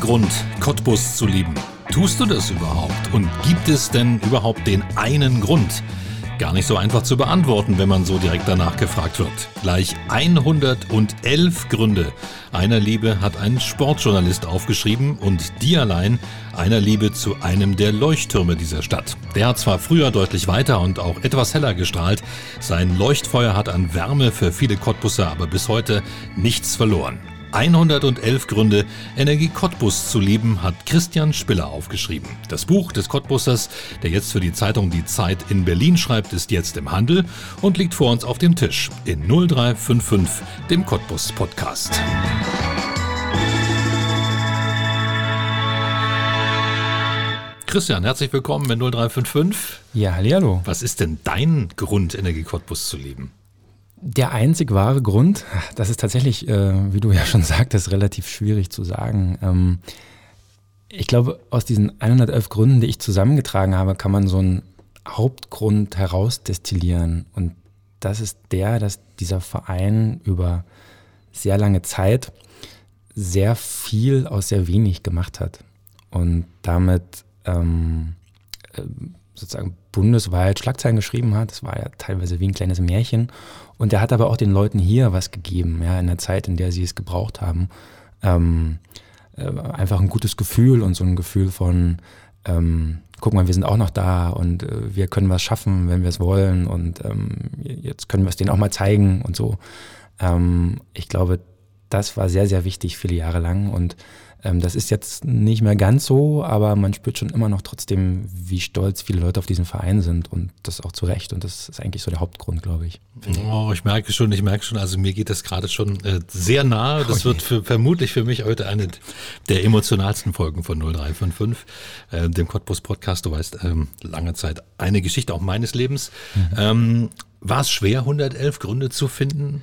Grund, Cottbus zu lieben? Tust du das überhaupt? Und gibt es denn überhaupt den einen Grund? Gar nicht so einfach zu beantworten, wenn man so direkt danach gefragt wird. Gleich 111 Gründe einer Liebe hat ein Sportjournalist aufgeschrieben und die allein einer Liebe zu einem der Leuchttürme dieser Stadt. Der hat zwar früher deutlich weiter und auch etwas heller gestrahlt, sein Leuchtfeuer hat an Wärme für viele Cottbusser aber bis heute nichts verloren. 111 Gründe, Energie Cottbus zu lieben, hat Christian Spiller aufgeschrieben. Das Buch des Cottbussers, der jetzt für die Zeitung Die Zeit in Berlin schreibt, ist jetzt im Handel und liegt vor uns auf dem Tisch in 0355, dem Cottbus Podcast. Christian, herzlich willkommen in 0355. Ja, hallo. Was ist denn dein Grund, Energie Cottbus zu lieben? Der einzig wahre Grund, das ist tatsächlich, äh, wie du ja schon sagtest, relativ schwierig zu sagen. Ähm, ich glaube, aus diesen 111 Gründen, die ich zusammengetragen habe, kann man so einen Hauptgrund herausdestillieren. Und das ist der, dass dieser Verein über sehr lange Zeit sehr viel aus sehr wenig gemacht hat. Und damit ähm, äh, sozusagen bundesweit Schlagzeilen geschrieben hat. Das war ja teilweise wie ein kleines Märchen. Und er hat aber auch den Leuten hier was gegeben, ja, in der Zeit, in der sie es gebraucht haben. Ähm, äh, einfach ein gutes Gefühl und so ein Gefühl von, ähm, guck mal, wir sind auch noch da und äh, wir können was schaffen, wenn wir es wollen und ähm, jetzt können wir es denen auch mal zeigen und so. Ähm, ich glaube, das war sehr, sehr wichtig viele Jahre lang und ähm, das ist jetzt nicht mehr ganz so, aber man spürt schon immer noch trotzdem, wie stolz viele Leute auf diesen Verein sind und das auch zu Recht. Und das ist eigentlich so der Hauptgrund, glaube ich. Oh, ich merke schon, ich merke schon, also mir geht das gerade schon äh, sehr nahe. Das okay. wird für, vermutlich für mich heute eine der emotionalsten Folgen von 0355, äh, dem Cottbus Podcast. Du weißt, ähm, lange Zeit eine Geschichte auch meines Lebens. Mhm. Ähm, war es schwer, 111 Gründe zu finden?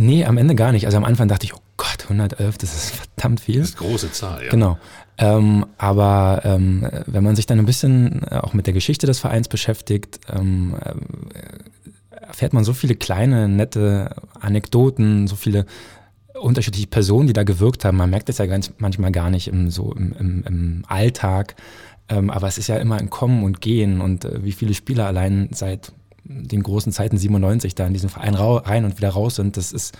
Nee, am Ende gar nicht. Also am Anfang dachte ich, oh Gott, 111, das ist verdammt viel. Das ist eine große Zahl, ja. Genau. Ähm, aber ähm, wenn man sich dann ein bisschen äh, auch mit der Geschichte des Vereins beschäftigt, ähm, äh, erfährt man so viele kleine, nette Anekdoten, so viele unterschiedliche Personen, die da gewirkt haben. Man merkt es ja ganz manchmal gar nicht im, so im, im, im Alltag. Ähm, aber es ist ja immer ein Kommen und Gehen und äh, wie viele Spieler allein seit den großen Zeiten 97 da in diesen Verein rein und wieder raus sind, das ist,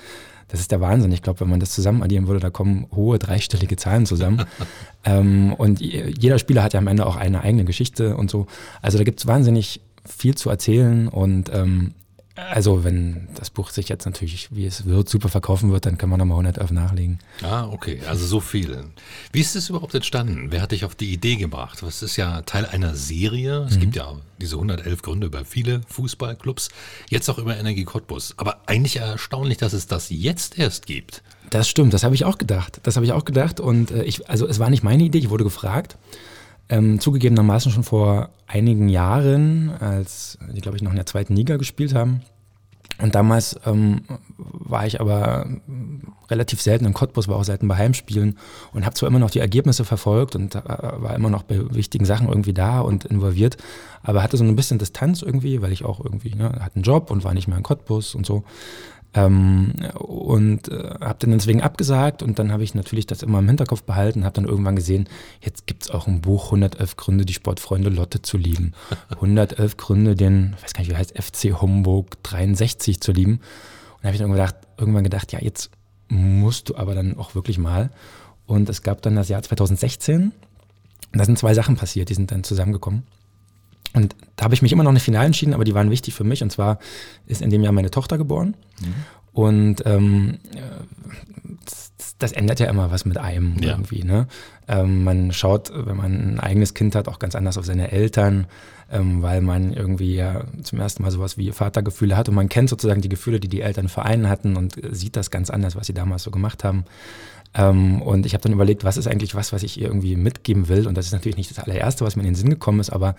das ist der Wahnsinn. Ich glaube, wenn man das zusammen addieren würde, da kommen hohe dreistellige Zahlen zusammen. ähm, und jeder Spieler hat ja am Ende auch eine eigene Geschichte und so. Also da gibt es wahnsinnig viel zu erzählen und ähm, also wenn das Buch sich jetzt natürlich, wie es wird, super verkaufen wird, dann kann man nochmal 111 nachlegen. Ah, okay, also so viel. Wie ist es überhaupt entstanden? Wer hat dich auf die Idee gebracht? Das ist ja Teil einer Serie. Es mhm. gibt ja diese 111 Gründe über viele Fußballclubs, jetzt auch über Energie Cottbus. Aber eigentlich erstaunlich, dass es das jetzt erst gibt. Das stimmt, das habe ich auch gedacht. Das habe ich auch gedacht und äh, ich, also es war nicht meine Idee, ich wurde gefragt. Ähm, zugegebenermaßen schon vor einigen Jahren, als die, glaube ich, noch in der zweiten Liga gespielt haben. Und damals ähm, war ich aber relativ selten in Cottbus, war auch selten bei Heimspielen und habe zwar immer noch die Ergebnisse verfolgt und äh, war immer noch bei wichtigen Sachen irgendwie da und involviert, aber hatte so ein bisschen Distanz irgendwie, weil ich auch irgendwie, ne, hatte einen Job und war nicht mehr in Cottbus und so. Ähm, und äh, habe dann deswegen abgesagt und dann habe ich natürlich das immer im Hinterkopf behalten, habe dann irgendwann gesehen, jetzt gibt es auch ein Buch 111 Gründe, die Sportfreunde Lotte zu lieben. 111 Gründe, den, ich weiß gar nicht, wie heißt, FC Homburg 63 zu lieben. Und habe ich dann gedacht, irgendwann gedacht, ja, jetzt musst du aber dann auch wirklich mal. Und es gab dann das Jahr 2016. Da sind zwei Sachen passiert, die sind dann zusammengekommen. Und da habe ich mich immer noch nicht final entschieden, aber die waren wichtig für mich. Und zwar ist in dem Jahr meine Tochter geboren. Mhm. Und ähm, das, das, ändert ja immer was mit einem ja. irgendwie. Ne? Ähm, man schaut, wenn man ein eigenes Kind hat, auch ganz anders auf seine Eltern, ähm, weil man irgendwie ja zum ersten Mal sowas wie Vatergefühle hat und man kennt sozusagen die Gefühle, die die Eltern für einen hatten und sieht das ganz anders, was sie damals so gemacht haben. Ähm, und ich habe dann überlegt, was ist eigentlich was, was ich ihr irgendwie mitgeben will. Und das ist natürlich nicht das allererste, was mir in den Sinn gekommen ist, aber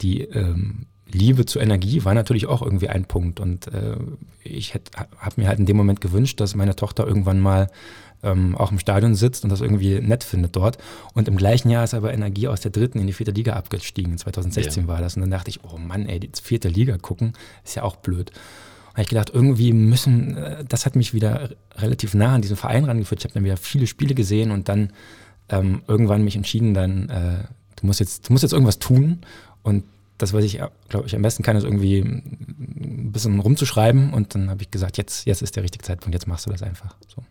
die ähm, Liebe zur Energie war natürlich auch irgendwie ein Punkt. Und äh, ich habe mir halt in dem Moment gewünscht, dass meine Tochter irgendwann mal ähm, auch im Stadion sitzt und das irgendwie nett findet dort. Und im gleichen Jahr ist aber Energie aus der dritten in die vierte Liga abgestiegen. 2016 ja. war das. Und dann dachte ich, oh Mann, ey, die vierte Liga gucken, ist ja auch blöd. Und habe ich gedacht, irgendwie müssen, äh, das hat mich wieder relativ nah an diesen Verein rangeführt. Ich habe dann wieder viele Spiele gesehen und dann ähm, irgendwann mich entschieden, dann, äh, du musst jetzt, du musst jetzt irgendwas tun. Und das, was ich, glaube ich, am besten kann, ist irgendwie ein bisschen rumzuschreiben. Und dann habe ich gesagt, jetzt, jetzt ist der richtige Zeitpunkt, jetzt machst du das einfach. So.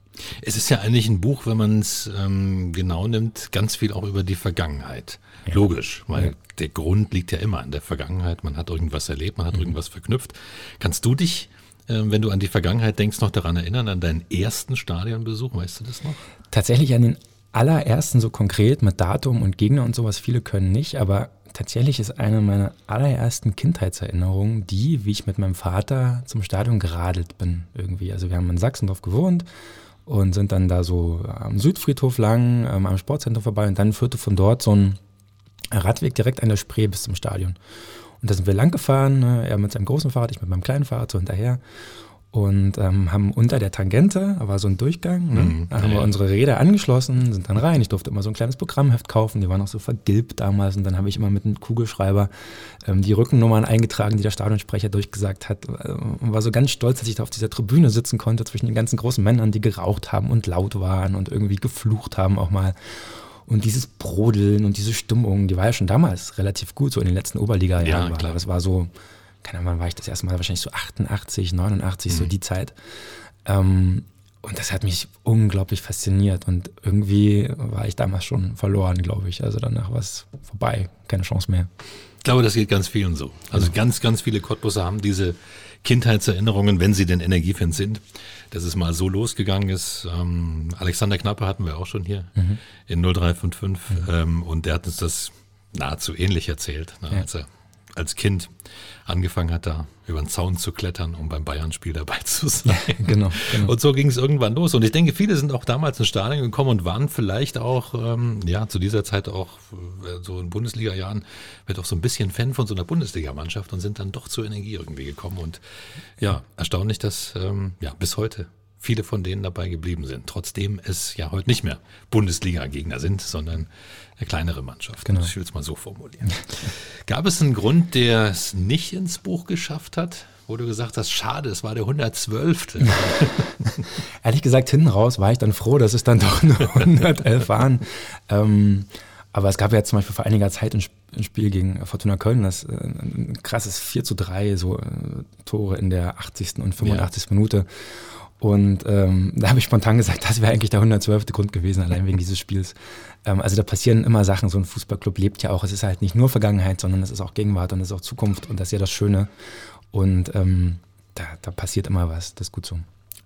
Es ist ja eigentlich ein Buch, wenn man es ähm, genau nimmt, ganz viel auch über die Vergangenheit. Ja. Logisch, weil ja. der Grund liegt ja immer in der Vergangenheit. Man hat irgendwas erlebt, man hat mhm. irgendwas verknüpft. Kannst du dich, äh, wenn du an die Vergangenheit denkst, noch daran erinnern, an deinen ersten Stadionbesuch? Weißt du das noch? Tatsächlich an den allerersten so konkret mit Datum und Gegner und sowas. Viele können nicht, aber tatsächlich ist eine meiner allerersten Kindheitserinnerungen die, wie ich mit meinem Vater zum Stadion geradelt bin irgendwie. Also wir haben in Sachsendorf gewohnt und sind dann da so am Südfriedhof lang, ähm, am Sportzentrum vorbei und dann führte von dort so ein Radweg direkt an der Spree bis zum Stadion. Und da sind wir lang gefahren, ne? er mit seinem großen Fahrrad, ich mit meinem kleinen Fahrrad so hinterher und ähm, haben unter der Tangente, da war so ein Durchgang, ne? mhm, da haben wir unsere Räder angeschlossen, sind dann rein. Ich durfte immer so ein kleines Programmheft kaufen, die waren auch so vergilbt damals und dann habe ich immer mit einem Kugelschreiber ähm, die Rückennummern eingetragen, die der Stadionsprecher durchgesagt hat. Äh, und war so ganz stolz, dass ich da auf dieser Tribüne sitzen konnte zwischen den ganzen großen Männern, die geraucht haben und laut waren und irgendwie geflucht haben auch mal. Und dieses Brodeln und diese Stimmung, die war ja schon damals relativ gut, so in den letzten Oberliga-Jahren. Ja, klar. Das war so, keine Ahnung, wann war ich das erste Mal? Wahrscheinlich so 88, 89, mhm. so die Zeit. Ähm, und das hat mich unglaublich fasziniert und irgendwie war ich damals schon verloren, glaube ich. Also danach war es vorbei, keine Chance mehr. Ich glaube, das geht ganz vielen so. Also ja. ganz, ganz viele Cottbusser haben diese Kindheitserinnerungen, wenn sie denn Energiefans sind, dass es mal so losgegangen ist. Ähm, Alexander Knappe hatten wir auch schon hier mhm. in 0355 mhm. ähm, und der hat uns das nahezu ähnlich erzählt, ne, ja. als er als Kind angefangen hat, da über den Zaun zu klettern, um beim Bayern-Spiel dabei zu sein. genau, genau. Und so ging es irgendwann los. Und ich denke, viele sind auch damals ins Stadion gekommen und waren vielleicht auch, ähm, ja, zu dieser Zeit auch äh, so in Bundesliga-Jahren, wird auch so ein bisschen Fan von so einer Bundesligamannschaft und sind dann doch zur Energie irgendwie gekommen. Und ja, erstaunlich, dass ähm, ja bis heute viele von denen dabei geblieben sind. Trotzdem es ja heute nicht mehr Bundesliga-Gegner sind, sondern eine kleinere Mannschaft. Genau. Ich will es mal so formulieren. Gab es einen Grund, der es nicht ins Buch geschafft hat? Wo du gesagt hast, schade, es war der 112. Ehrlich gesagt, hinten raus war ich dann froh, dass es dann doch nur 111 waren. Ähm, aber es gab ja zum Beispiel vor einiger Zeit ein Spiel gegen Fortuna Köln, das äh, ein krasses 4 zu 3, so äh, Tore in der 80. und 85. Ja. Minute. Und ähm, da habe ich spontan gesagt, das wäre eigentlich der 112. Grund gewesen, allein wegen dieses Spiels. Ähm, also da passieren immer Sachen, so ein Fußballclub lebt ja auch. Es ist halt nicht nur Vergangenheit, sondern es ist auch Gegenwart und es ist auch Zukunft und das ist ja das Schöne. Und ähm, da, da passiert immer was, das ist gut so.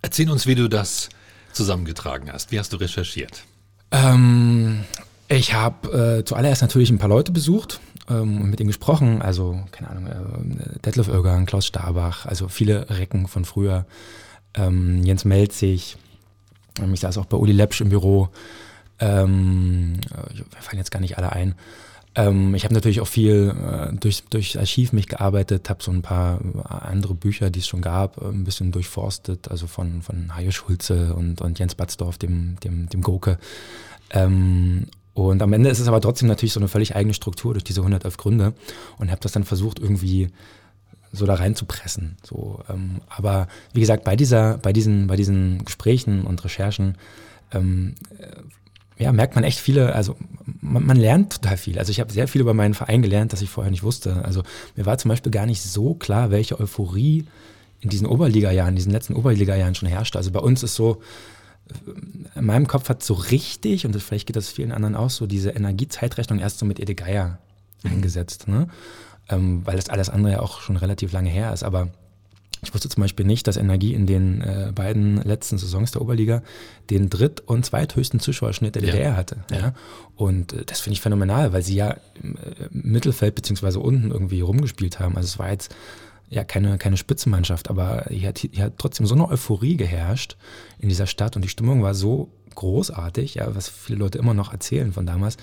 Erzähl uns, wie du das zusammengetragen hast. Wie hast du recherchiert? Ähm, ich habe äh, zuallererst natürlich ein paar Leute besucht ähm, und mit ihnen gesprochen. Also, keine Ahnung, äh, Detlef Oeger, Klaus Starbach, also viele Recken von früher ähm, Jens Melzig, ähm, ich saß auch bei Uli Lepsch im Büro, ähm, wir fallen jetzt gar nicht alle ein. Ähm, ich habe natürlich auch viel äh, durch, durch Archiv mich gearbeitet, habe so ein paar andere Bücher, die es schon gab, äh, ein bisschen durchforstet, also von, von Hajo Schulze und, und Jens Batzdorf, dem, dem, dem Gurke. Ähm, und am Ende ist es aber trotzdem natürlich so eine völlig eigene Struktur durch diese 111 Gründe und habe das dann versucht irgendwie so da reinzupressen. So, ähm, aber wie gesagt, bei dieser, bei diesen, bei diesen Gesprächen und Recherchen ähm, äh, ja, merkt man echt viele, also man, man lernt total viel. Also ich habe sehr viel über meinen Verein gelernt, das ich vorher nicht wusste. Also mir war zum Beispiel gar nicht so klar, welche Euphorie in diesen Oberliga-Jahren, in diesen letzten Oberliga-Jahren schon herrschte. Also bei uns ist so, äh, in meinem Kopf hat so richtig, und vielleicht geht das vielen anderen auch so, diese Energiezeitrechnung erst so mit Ede Geier eingesetzt. Ne? Ähm, weil das alles andere ja auch schon relativ lange her ist. Aber ich wusste zum Beispiel nicht, dass Energie in den äh, beiden letzten Saisons der Oberliga den dritt- und zweithöchsten Zuschauerschnitt der DDR ja. hatte. Ja. ja. Und äh, das finde ich phänomenal, weil sie ja im äh, Mittelfeld beziehungsweise unten irgendwie rumgespielt haben. Also es war jetzt ja keine, keine Spitzenmannschaft, aber hier hat, hier hat trotzdem so eine Euphorie geherrscht in dieser Stadt und die Stimmung war so großartig, ja, was viele Leute immer noch erzählen von damals,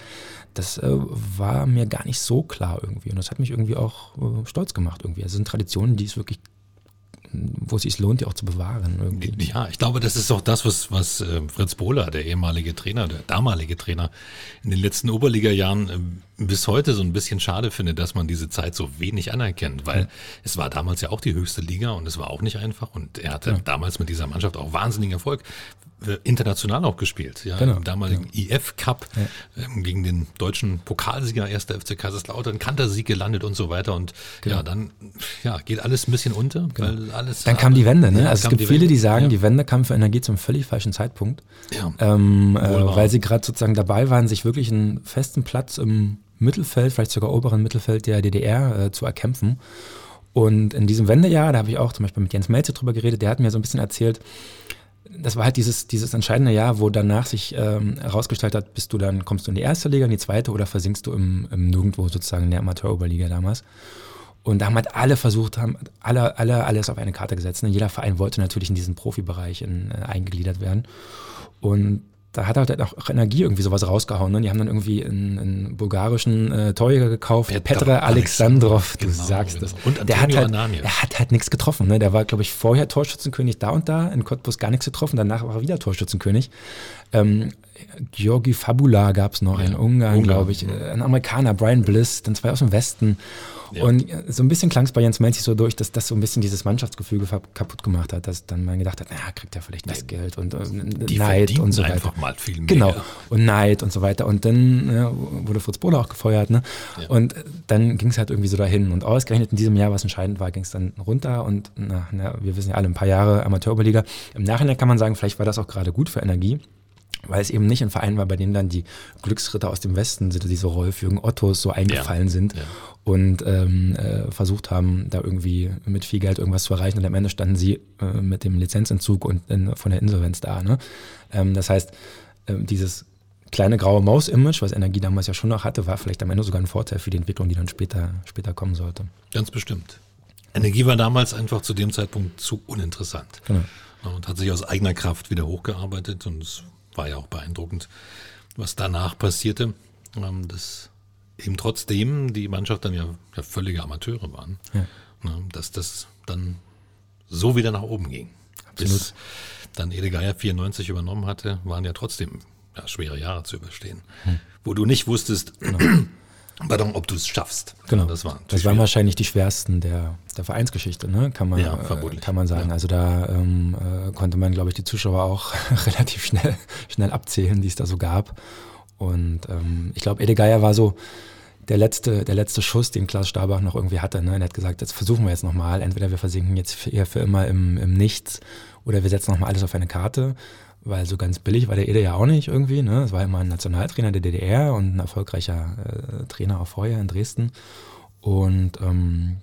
das äh, war mir gar nicht so klar irgendwie. Und das hat mich irgendwie auch äh, stolz gemacht irgendwie. Also es sind Traditionen, die es wirklich wo es sich lohnt, die auch zu bewahren. Irgendwie. Ja, ich glaube, das ist auch das, was, was äh, Fritz Bohler, der ehemalige Trainer, der damalige Trainer, in den letzten Oberliga-Jahren äh, bis heute so ein bisschen schade findet, dass man diese Zeit so wenig anerkennt, weil ja. es war damals ja auch die höchste Liga und es war auch nicht einfach und er hatte ja. damals mit dieser Mannschaft auch wahnsinnigen Erfolg international auch gespielt, ja, genau. im damaligen ja. IF Cup ja. ähm, gegen den deutschen Pokalsieger 1. FC Kaiserslautern, Kantersieg gelandet und so weiter und genau. ja, dann ja, geht alles ein bisschen unter, genau. weil alles Dann kam die Wende, ne? also es gibt viele, Wende. die sagen, die Wende kam für Energie zum völlig falschen Zeitpunkt, ja. ähm, äh, weil sie gerade sozusagen dabei waren, sich wirklich einen festen Platz im Mittelfeld, vielleicht sogar oberen Mittelfeld der DDR äh, zu erkämpfen. Und in diesem Wendejahr, da habe ich auch zum Beispiel mit Jens Melze drüber geredet, der hat mir so ein bisschen erzählt, das war halt dieses, dieses entscheidende Jahr, wo danach sich ähm, herausgestellt hat, bist du dann, kommst du in die erste Liga, in die zweite oder versinkst du im, im Nirgendwo sozusagen in der Amateuroberliga damals. Und da haben halt alle versucht, haben alle, alle alles auf eine Karte gesetzt. Ne? Jeder Verein wollte natürlich in diesen Profibereich in, äh, eingegliedert werden. Und da hat halt auch Energie irgendwie sowas rausgehauen. Ne? Die haben dann irgendwie einen, einen bulgarischen äh, Torjäger gekauft, Petra, Petra Alexandrov, du genau, sagst genau. das. Und der hat halt, er hat halt nichts getroffen. Ne? Der war, glaube ich, vorher Torschützenkönig da und da, in Cottbus gar nichts getroffen, danach war er wieder Torschützenkönig. Ähm, Georgi Fabula gab es noch, ja, ein Ungarn, glaube ich, äh, ein Amerikaner, Brian Bliss, dann zwei aus dem Westen. Ja. Und so ein bisschen klang es bei Jens Menzig so durch, dass das so ein bisschen dieses Mannschaftsgefüge kaputt gemacht hat, dass dann man gedacht hat, naja, kriegt er vielleicht das Geld und, und Neid und so weiter. einfach mal viel mehr. Genau, und Neid und so weiter. Und dann ja, wurde Fritz Bohler auch gefeuert. Ne? Ja. Und dann ging es halt irgendwie so dahin. Und ausgerechnet in diesem Jahr, was entscheidend war, ging es dann runter. Und na, na, wir wissen ja alle, ein paar Jahre Amateuroberliga. Im Nachhinein kann man sagen, vielleicht war das auch gerade gut für Energie weil es eben nicht ein Verein war, bei dem dann die Glücksritter aus dem Westen, diese Rolf-Jürgen Ottos, so eingefallen ja, sind ja. und ähm, äh, versucht haben, da irgendwie mit viel Geld irgendwas zu erreichen. Und am Ende standen sie äh, mit dem Lizenzentzug und in, von der Insolvenz da. Ne? Ähm, das heißt, äh, dieses kleine graue Maus-Image, was Energie damals ja schon noch hatte, war vielleicht am Ende sogar ein Vorteil für die Entwicklung, die dann später, später kommen sollte. Ganz bestimmt. Energie war damals einfach zu dem Zeitpunkt zu uninteressant. Genau. Und hat sich aus eigener Kraft wieder hochgearbeitet und es war ja auch beeindruckend, was danach passierte. Ähm, dass eben trotzdem die Mannschaft dann ja, ja völlige Amateure waren, ja. Ne, dass das dann so wieder nach oben ging. Absolut. Bis dann Ede Geier 94 übernommen hatte, waren ja trotzdem ja, schwere Jahre zu überstehen, hm. wo du nicht wusstest, genau. Pardon, ob du es schaffst. Genau. Das, war das waren wahrscheinlich die schwersten der, der Vereinsgeschichte, ne? kann, man, ja, äh, kann man sagen. Ja. Also da ähm, äh, konnte man, glaube ich, die Zuschauer auch relativ schnell, schnell abzählen, die es da so gab. Und ähm, ich glaube, Ede Geier war so der letzte, der letzte Schuss, den Klaus Stabach noch irgendwie hatte. Ne? Er hat gesagt, jetzt versuchen wir jetzt nochmal. Entweder wir versinken jetzt für, für immer im, im Nichts oder wir setzen nochmal alles auf eine Karte weil so ganz billig war der Ede ja auch nicht irgendwie. Ne? Es war immer ein Nationaltrainer der DDR und ein erfolgreicher äh, Trainer auch vorher in Dresden. Und ähm,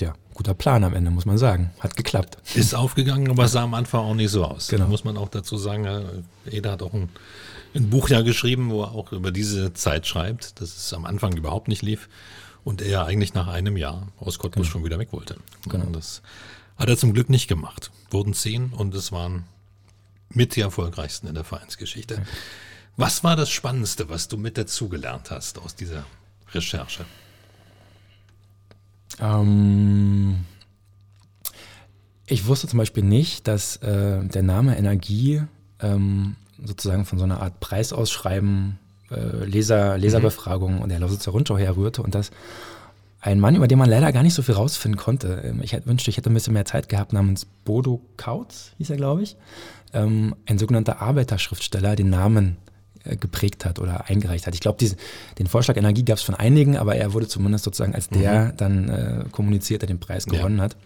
ja, guter Plan am Ende, muss man sagen. Hat geklappt. Ist aufgegangen, aber sah am Anfang auch nicht so aus. Genau. Da muss man auch dazu sagen, Ede hat auch ein, ein Buch ja geschrieben, wo er auch über diese Zeit schreibt, dass es am Anfang überhaupt nicht lief und er eigentlich nach einem Jahr aus Cottbus genau. schon wieder weg wollte. Genau. Das hat er zum Glück nicht gemacht. Wurden zehn und es waren mit die erfolgreichsten in der Vereinsgeschichte. Was war das Spannendste, was du mit dazugelernt hast aus dieser Recherche? Ähm, ich wusste zum Beispiel nicht, dass äh, der Name Energie ähm, sozusagen von so einer Art Preisausschreiben, äh, Leser, Leserbefragung mhm. und der Lausitzer Rundschau herrührte und dass ein Mann, über den man leider gar nicht so viel rausfinden konnte. Ähm, ich hätte, wünschte, ich hätte ein bisschen mehr Zeit gehabt, namens Bodo Kautz, hieß er, glaube ich ähm, ein sogenannter Arbeiterschriftsteller den Namen äh, geprägt hat oder eingereicht hat. Ich glaube, den Vorschlag Energie gab es von einigen, aber er wurde zumindest sozusagen als der mhm. dann äh, kommuniziert, der den Preis gewonnen ja. hat.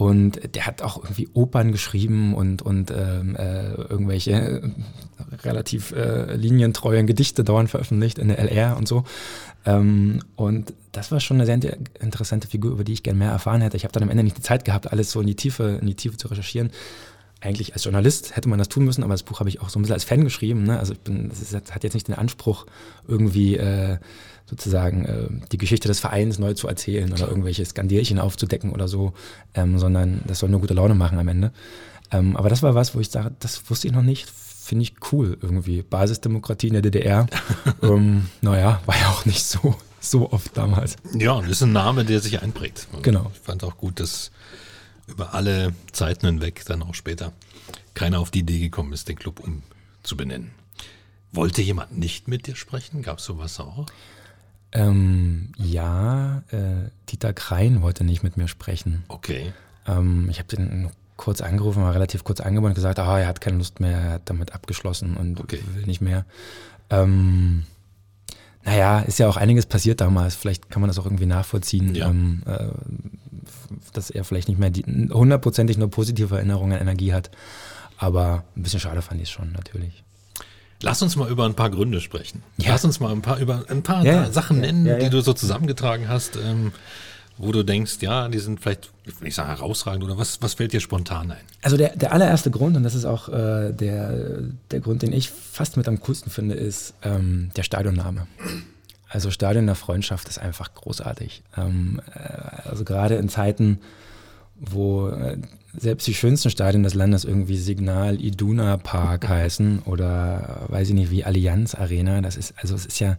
Und der hat auch irgendwie Opern geschrieben und, und ähm, äh, irgendwelche äh, relativ äh, linientreuen Gedichte dauernd veröffentlicht in der LR und so. Ähm, und das war schon eine sehr interessante Figur, über die ich gerne mehr erfahren hätte. Ich habe dann am Ende nicht die Zeit gehabt, alles so in die Tiefe, in die Tiefe zu recherchieren eigentlich als Journalist hätte man das tun müssen, aber das Buch habe ich auch so ein bisschen als Fan geschrieben. Ne? Also ich bin, das hat jetzt nicht den Anspruch, irgendwie äh, sozusagen äh, die Geschichte des Vereins neu zu erzählen oder irgendwelche Skandierchen aufzudecken oder so, ähm, sondern das soll nur gute Laune machen am Ende. Ähm, aber das war was, wo ich sage, das wusste ich noch nicht, finde ich cool irgendwie. Basisdemokratie in der DDR, ähm, naja, war ja auch nicht so, so oft damals. Ja, und ist ein Name, der sich einprägt. Und genau. Ich fand auch gut, dass über alle Zeiten hinweg, dann auch später, keiner auf die Idee gekommen ist, den Club umzubenennen. Wollte jemand nicht mit dir sprechen? Gab es sowas auch? Ähm, ja, äh, Dieter Krein wollte nicht mit mir sprechen. Okay. Ähm, ich habe den kurz angerufen, war relativ kurz angebunden und gesagt, ah, er hat keine Lust mehr, er hat damit abgeschlossen und Okay. will nicht mehr. Ähm, naja, ist ja auch einiges passiert damals. Vielleicht kann man das auch irgendwie nachvollziehen, Ja. ähm, äh, dass er vielleicht nicht mehr hundertprozentig nur positive Erinnerungen an Energie hat. Aber ein bisschen schade fand ich es schon, natürlich. Lass uns mal über ein paar Gründe sprechen. Ja. Lass uns mal ein paar über ein paar Ja. Sachen nennen, ja, die du so zusammengetragen hast, ähm, wo du denkst, ja, die sind vielleicht, ich sagen herausragend oder was, was fällt dir spontan ein? Also der, der allererste Grund, und das ist auch äh, der, der Grund, den ich fast mit am coolsten finde, ist ähm, der Stadionname. Also Stadion der Freundschaft ist einfach großartig. Ähm, äh, also gerade in Zeiten, wo äh, selbst die schönsten Stadien des Landes irgendwie Signal Iduna Park heißen oder äh, weiß ich nicht wie Allianz Arena, das ist also es ist ja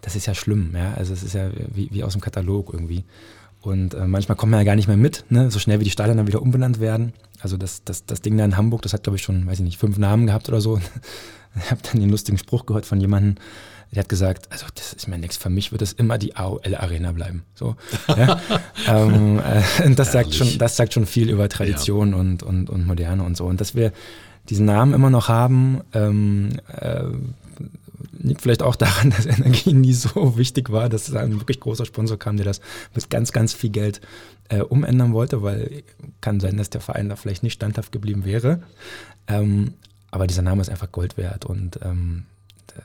das ist ja schlimm, ja. Also es ist ja wie, wie aus dem Katalog irgendwie. Und äh, manchmal kommt man ja gar nicht mehr mit, ne? so schnell wie die Stadien dann wieder umbenannt werden. Also das, das, das Ding da in Hamburg, das hat glaube ich schon, weiß ich nicht, fünf Namen gehabt oder so. Ich habe dann den lustigen Spruch gehört von jemandem, der hat gesagt, also das ist mir nichts, für mich wird es immer die AOL Arena bleiben. So, ja? ähm, äh, und das sagt, schon, das sagt schon viel über Tradition und, und, und Moderne und so. Und dass wir diesen Namen immer noch haben, ähm, äh, liegt vielleicht auch daran, dass Energie nie so wichtig war, dass da ein wirklich großer Sponsor kam, der das mit ganz, ganz viel Geld äh, umändern wollte, weil kann sein, dass der Verein da vielleicht nicht standhaft geblieben wäre. Ähm, aber dieser Name ist einfach Gold wert und ähm,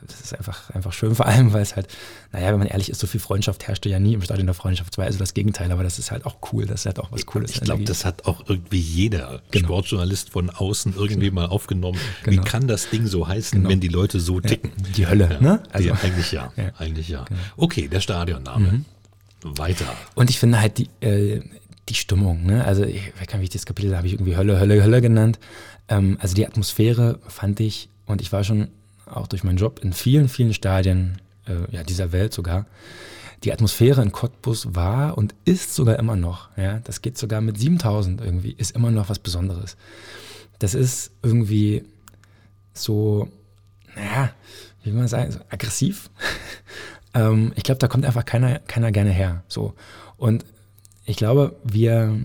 das ist einfach, einfach schön, vor allem, weil es halt, naja, wenn man ehrlich ist, so viel Freundschaft herrschte ja nie im Stadion der Freundschaft 2, also das Gegenteil, aber das ist halt auch cool, das ist halt auch was Cooles. Ich glaube, das hat auch irgendwie jeder Genau. Sportjournalist von außen irgendwie mal aufgenommen. Genau. Wie kann das Ding so heißen, Genau. wenn die Leute so ticken? die Hölle, Ja, ne? Also, Also- eigentlich ja, Ja. eigentlich ja. Okay, der Stadionname. Weiter. Und ich finde halt die, äh, die Stimmung, ne? Also ich weiß gar nicht, wie ich das Kapitel da habe ich irgendwie Hölle, Hölle, Hölle genannt. Ähm, also die Atmosphäre fand ich, und ich war schon auch durch meinen Job in vielen, vielen Stadien äh, ja, dieser Welt sogar. Die Atmosphäre in Cottbus war und ist sogar immer noch, ja, das geht sogar mit 7000 irgendwie, ist immer noch was Besonderes. Das ist irgendwie so, naja, wie will man sagen, so aggressiv. ähm, ich glaube, da kommt einfach keiner, keiner gerne her. So. Und ich glaube, wir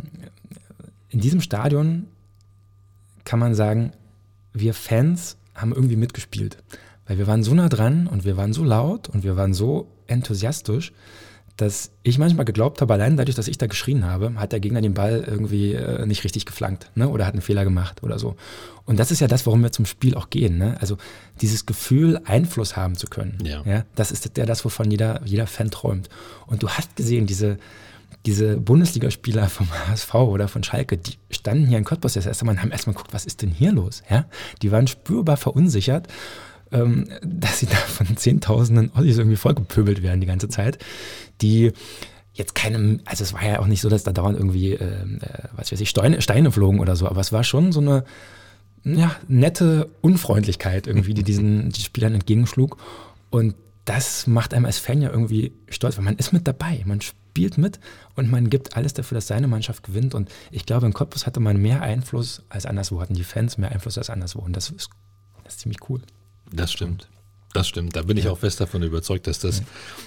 in diesem Stadion kann man sagen, wir Fans haben irgendwie mitgespielt. Weil wir waren so nah dran und wir waren so laut und wir waren so enthusiastisch, dass ich manchmal geglaubt habe, allein dadurch, dass ich da geschrien habe, hat der Gegner den Ball irgendwie äh, nicht richtig geflankt ne? oder hat einen Fehler gemacht oder so. Und das ist ja das, warum wir zum Spiel auch gehen. Ne? Also dieses Gefühl, Einfluss haben zu können. Ja. Ja? Das ist ja das, wovon jeder, jeder Fan träumt. Und du hast gesehen, diese, diese Bundesligaspieler vom HSV oder von Schalke, die standen hier in Cottbus das erste Mal und haben erstmal geguckt, was ist denn hier los? Ja? Die waren spürbar verunsichert, ähm, dass sie da von Zehntausenden Ossis irgendwie vollgepöbelt werden die ganze Zeit, die jetzt keine, also es war ja auch nicht so, dass da dauernd irgendwie, ähm, äh, was weiß ich, Steine, Steine flogen oder so, aber es war schon so eine ja, nette Unfreundlichkeit irgendwie, die diesen die Spielern entgegenschlug. Und das macht einem als Fan ja irgendwie stolz, weil man ist mit dabei, man spielt mit und man gibt alles dafür, dass seine Mannschaft gewinnt. Und ich glaube, in Cottbus hatte man mehr Einfluss als anderswo, hatten die Fans mehr Einfluss als anderswo. Und das ist, das ist ziemlich cool. Das stimmt. Das stimmt. Da bin ich auch fest davon überzeugt, dass das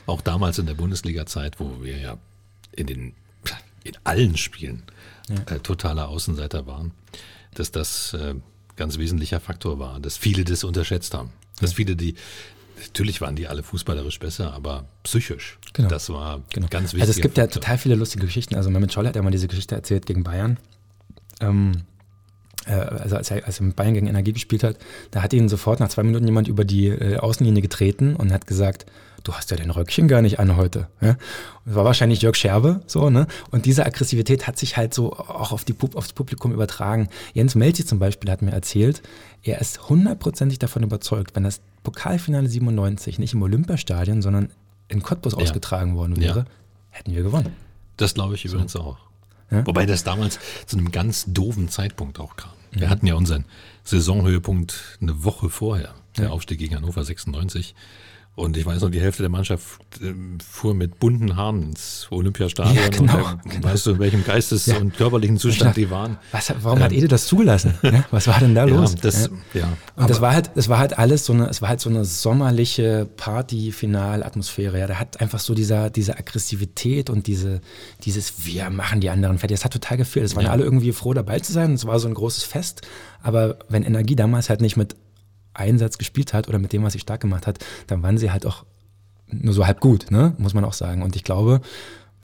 auch damals in der Bundesliga-Zeit, wo wir ja in den in allen Spielen äh, totaler Außenseiter waren, dass das äh, ganz wesentlicher Faktor war, dass viele das unterschätzt haben. Dass viele die, natürlich waren die alle fußballerisch besser, aber psychisch, Genau. das war Genau. ganz wichtig. Also es gibt ja total viele lustige Geschichten. Also Mehmet Scholl hat ja mal diese Geschichte erzählt gegen Bayern. Ähm, äh, also als er, als er mit Bayern gegen Energie gespielt hat, da hat ihn sofort nach zwei Minuten jemand über die äh, Außenlinie getreten und hat gesagt, du hast ja den Röckchen gar nicht an heute. Ja? Das war wahrscheinlich Jörg Scherbe, so, ne? Und diese Aggressivität hat sich halt so auch auf die, aufs Publikum übertragen. Jens Melzi zum Beispiel hat mir erzählt, er ist hundertprozentig davon überzeugt, wenn das Pokalfinale 97 nicht im Olympiastadion, sondern in Cottbus ausgetragen worden wäre, Ja. hätten wir gewonnen. Das glaube ich übrigens auch. Ja? Wobei das damals zu einem ganz doofen Zeitpunkt auch kam. Wir hatten ja unseren Saisonhöhepunkt eine Woche vorher, der Aufstieg gegen Hannover 96. Und ich weiß noch, die Hälfte der Mannschaft äh, fuhr mit bunten Haaren ins Olympiastadion. Ja, genau, und, äh, genau. Weißt du, in welchem Geistes- Ja. und körperlichen Zustand die waren? Was, warum hat Ede das zugelassen? Ja, was war denn da los? Ja, das, Ja. ja. Und das war halt, das war halt alles so eine, es war halt so eine sommerliche Party-Final-Atmosphäre. Ja, da hat einfach so dieser, diese Aggressivität und diese, dieses Wir machen die anderen fertig. Das hat total gefehlt. Es waren Ja. alle irgendwie froh dabei zu sein. Es war so ein großes Fest. Aber wenn Energie damals halt nicht mit Einsatz gespielt hat oder mit dem, was sie stark gemacht hat, dann waren sie halt auch nur so halb gut, ne? Muss man auch sagen. Und ich glaube,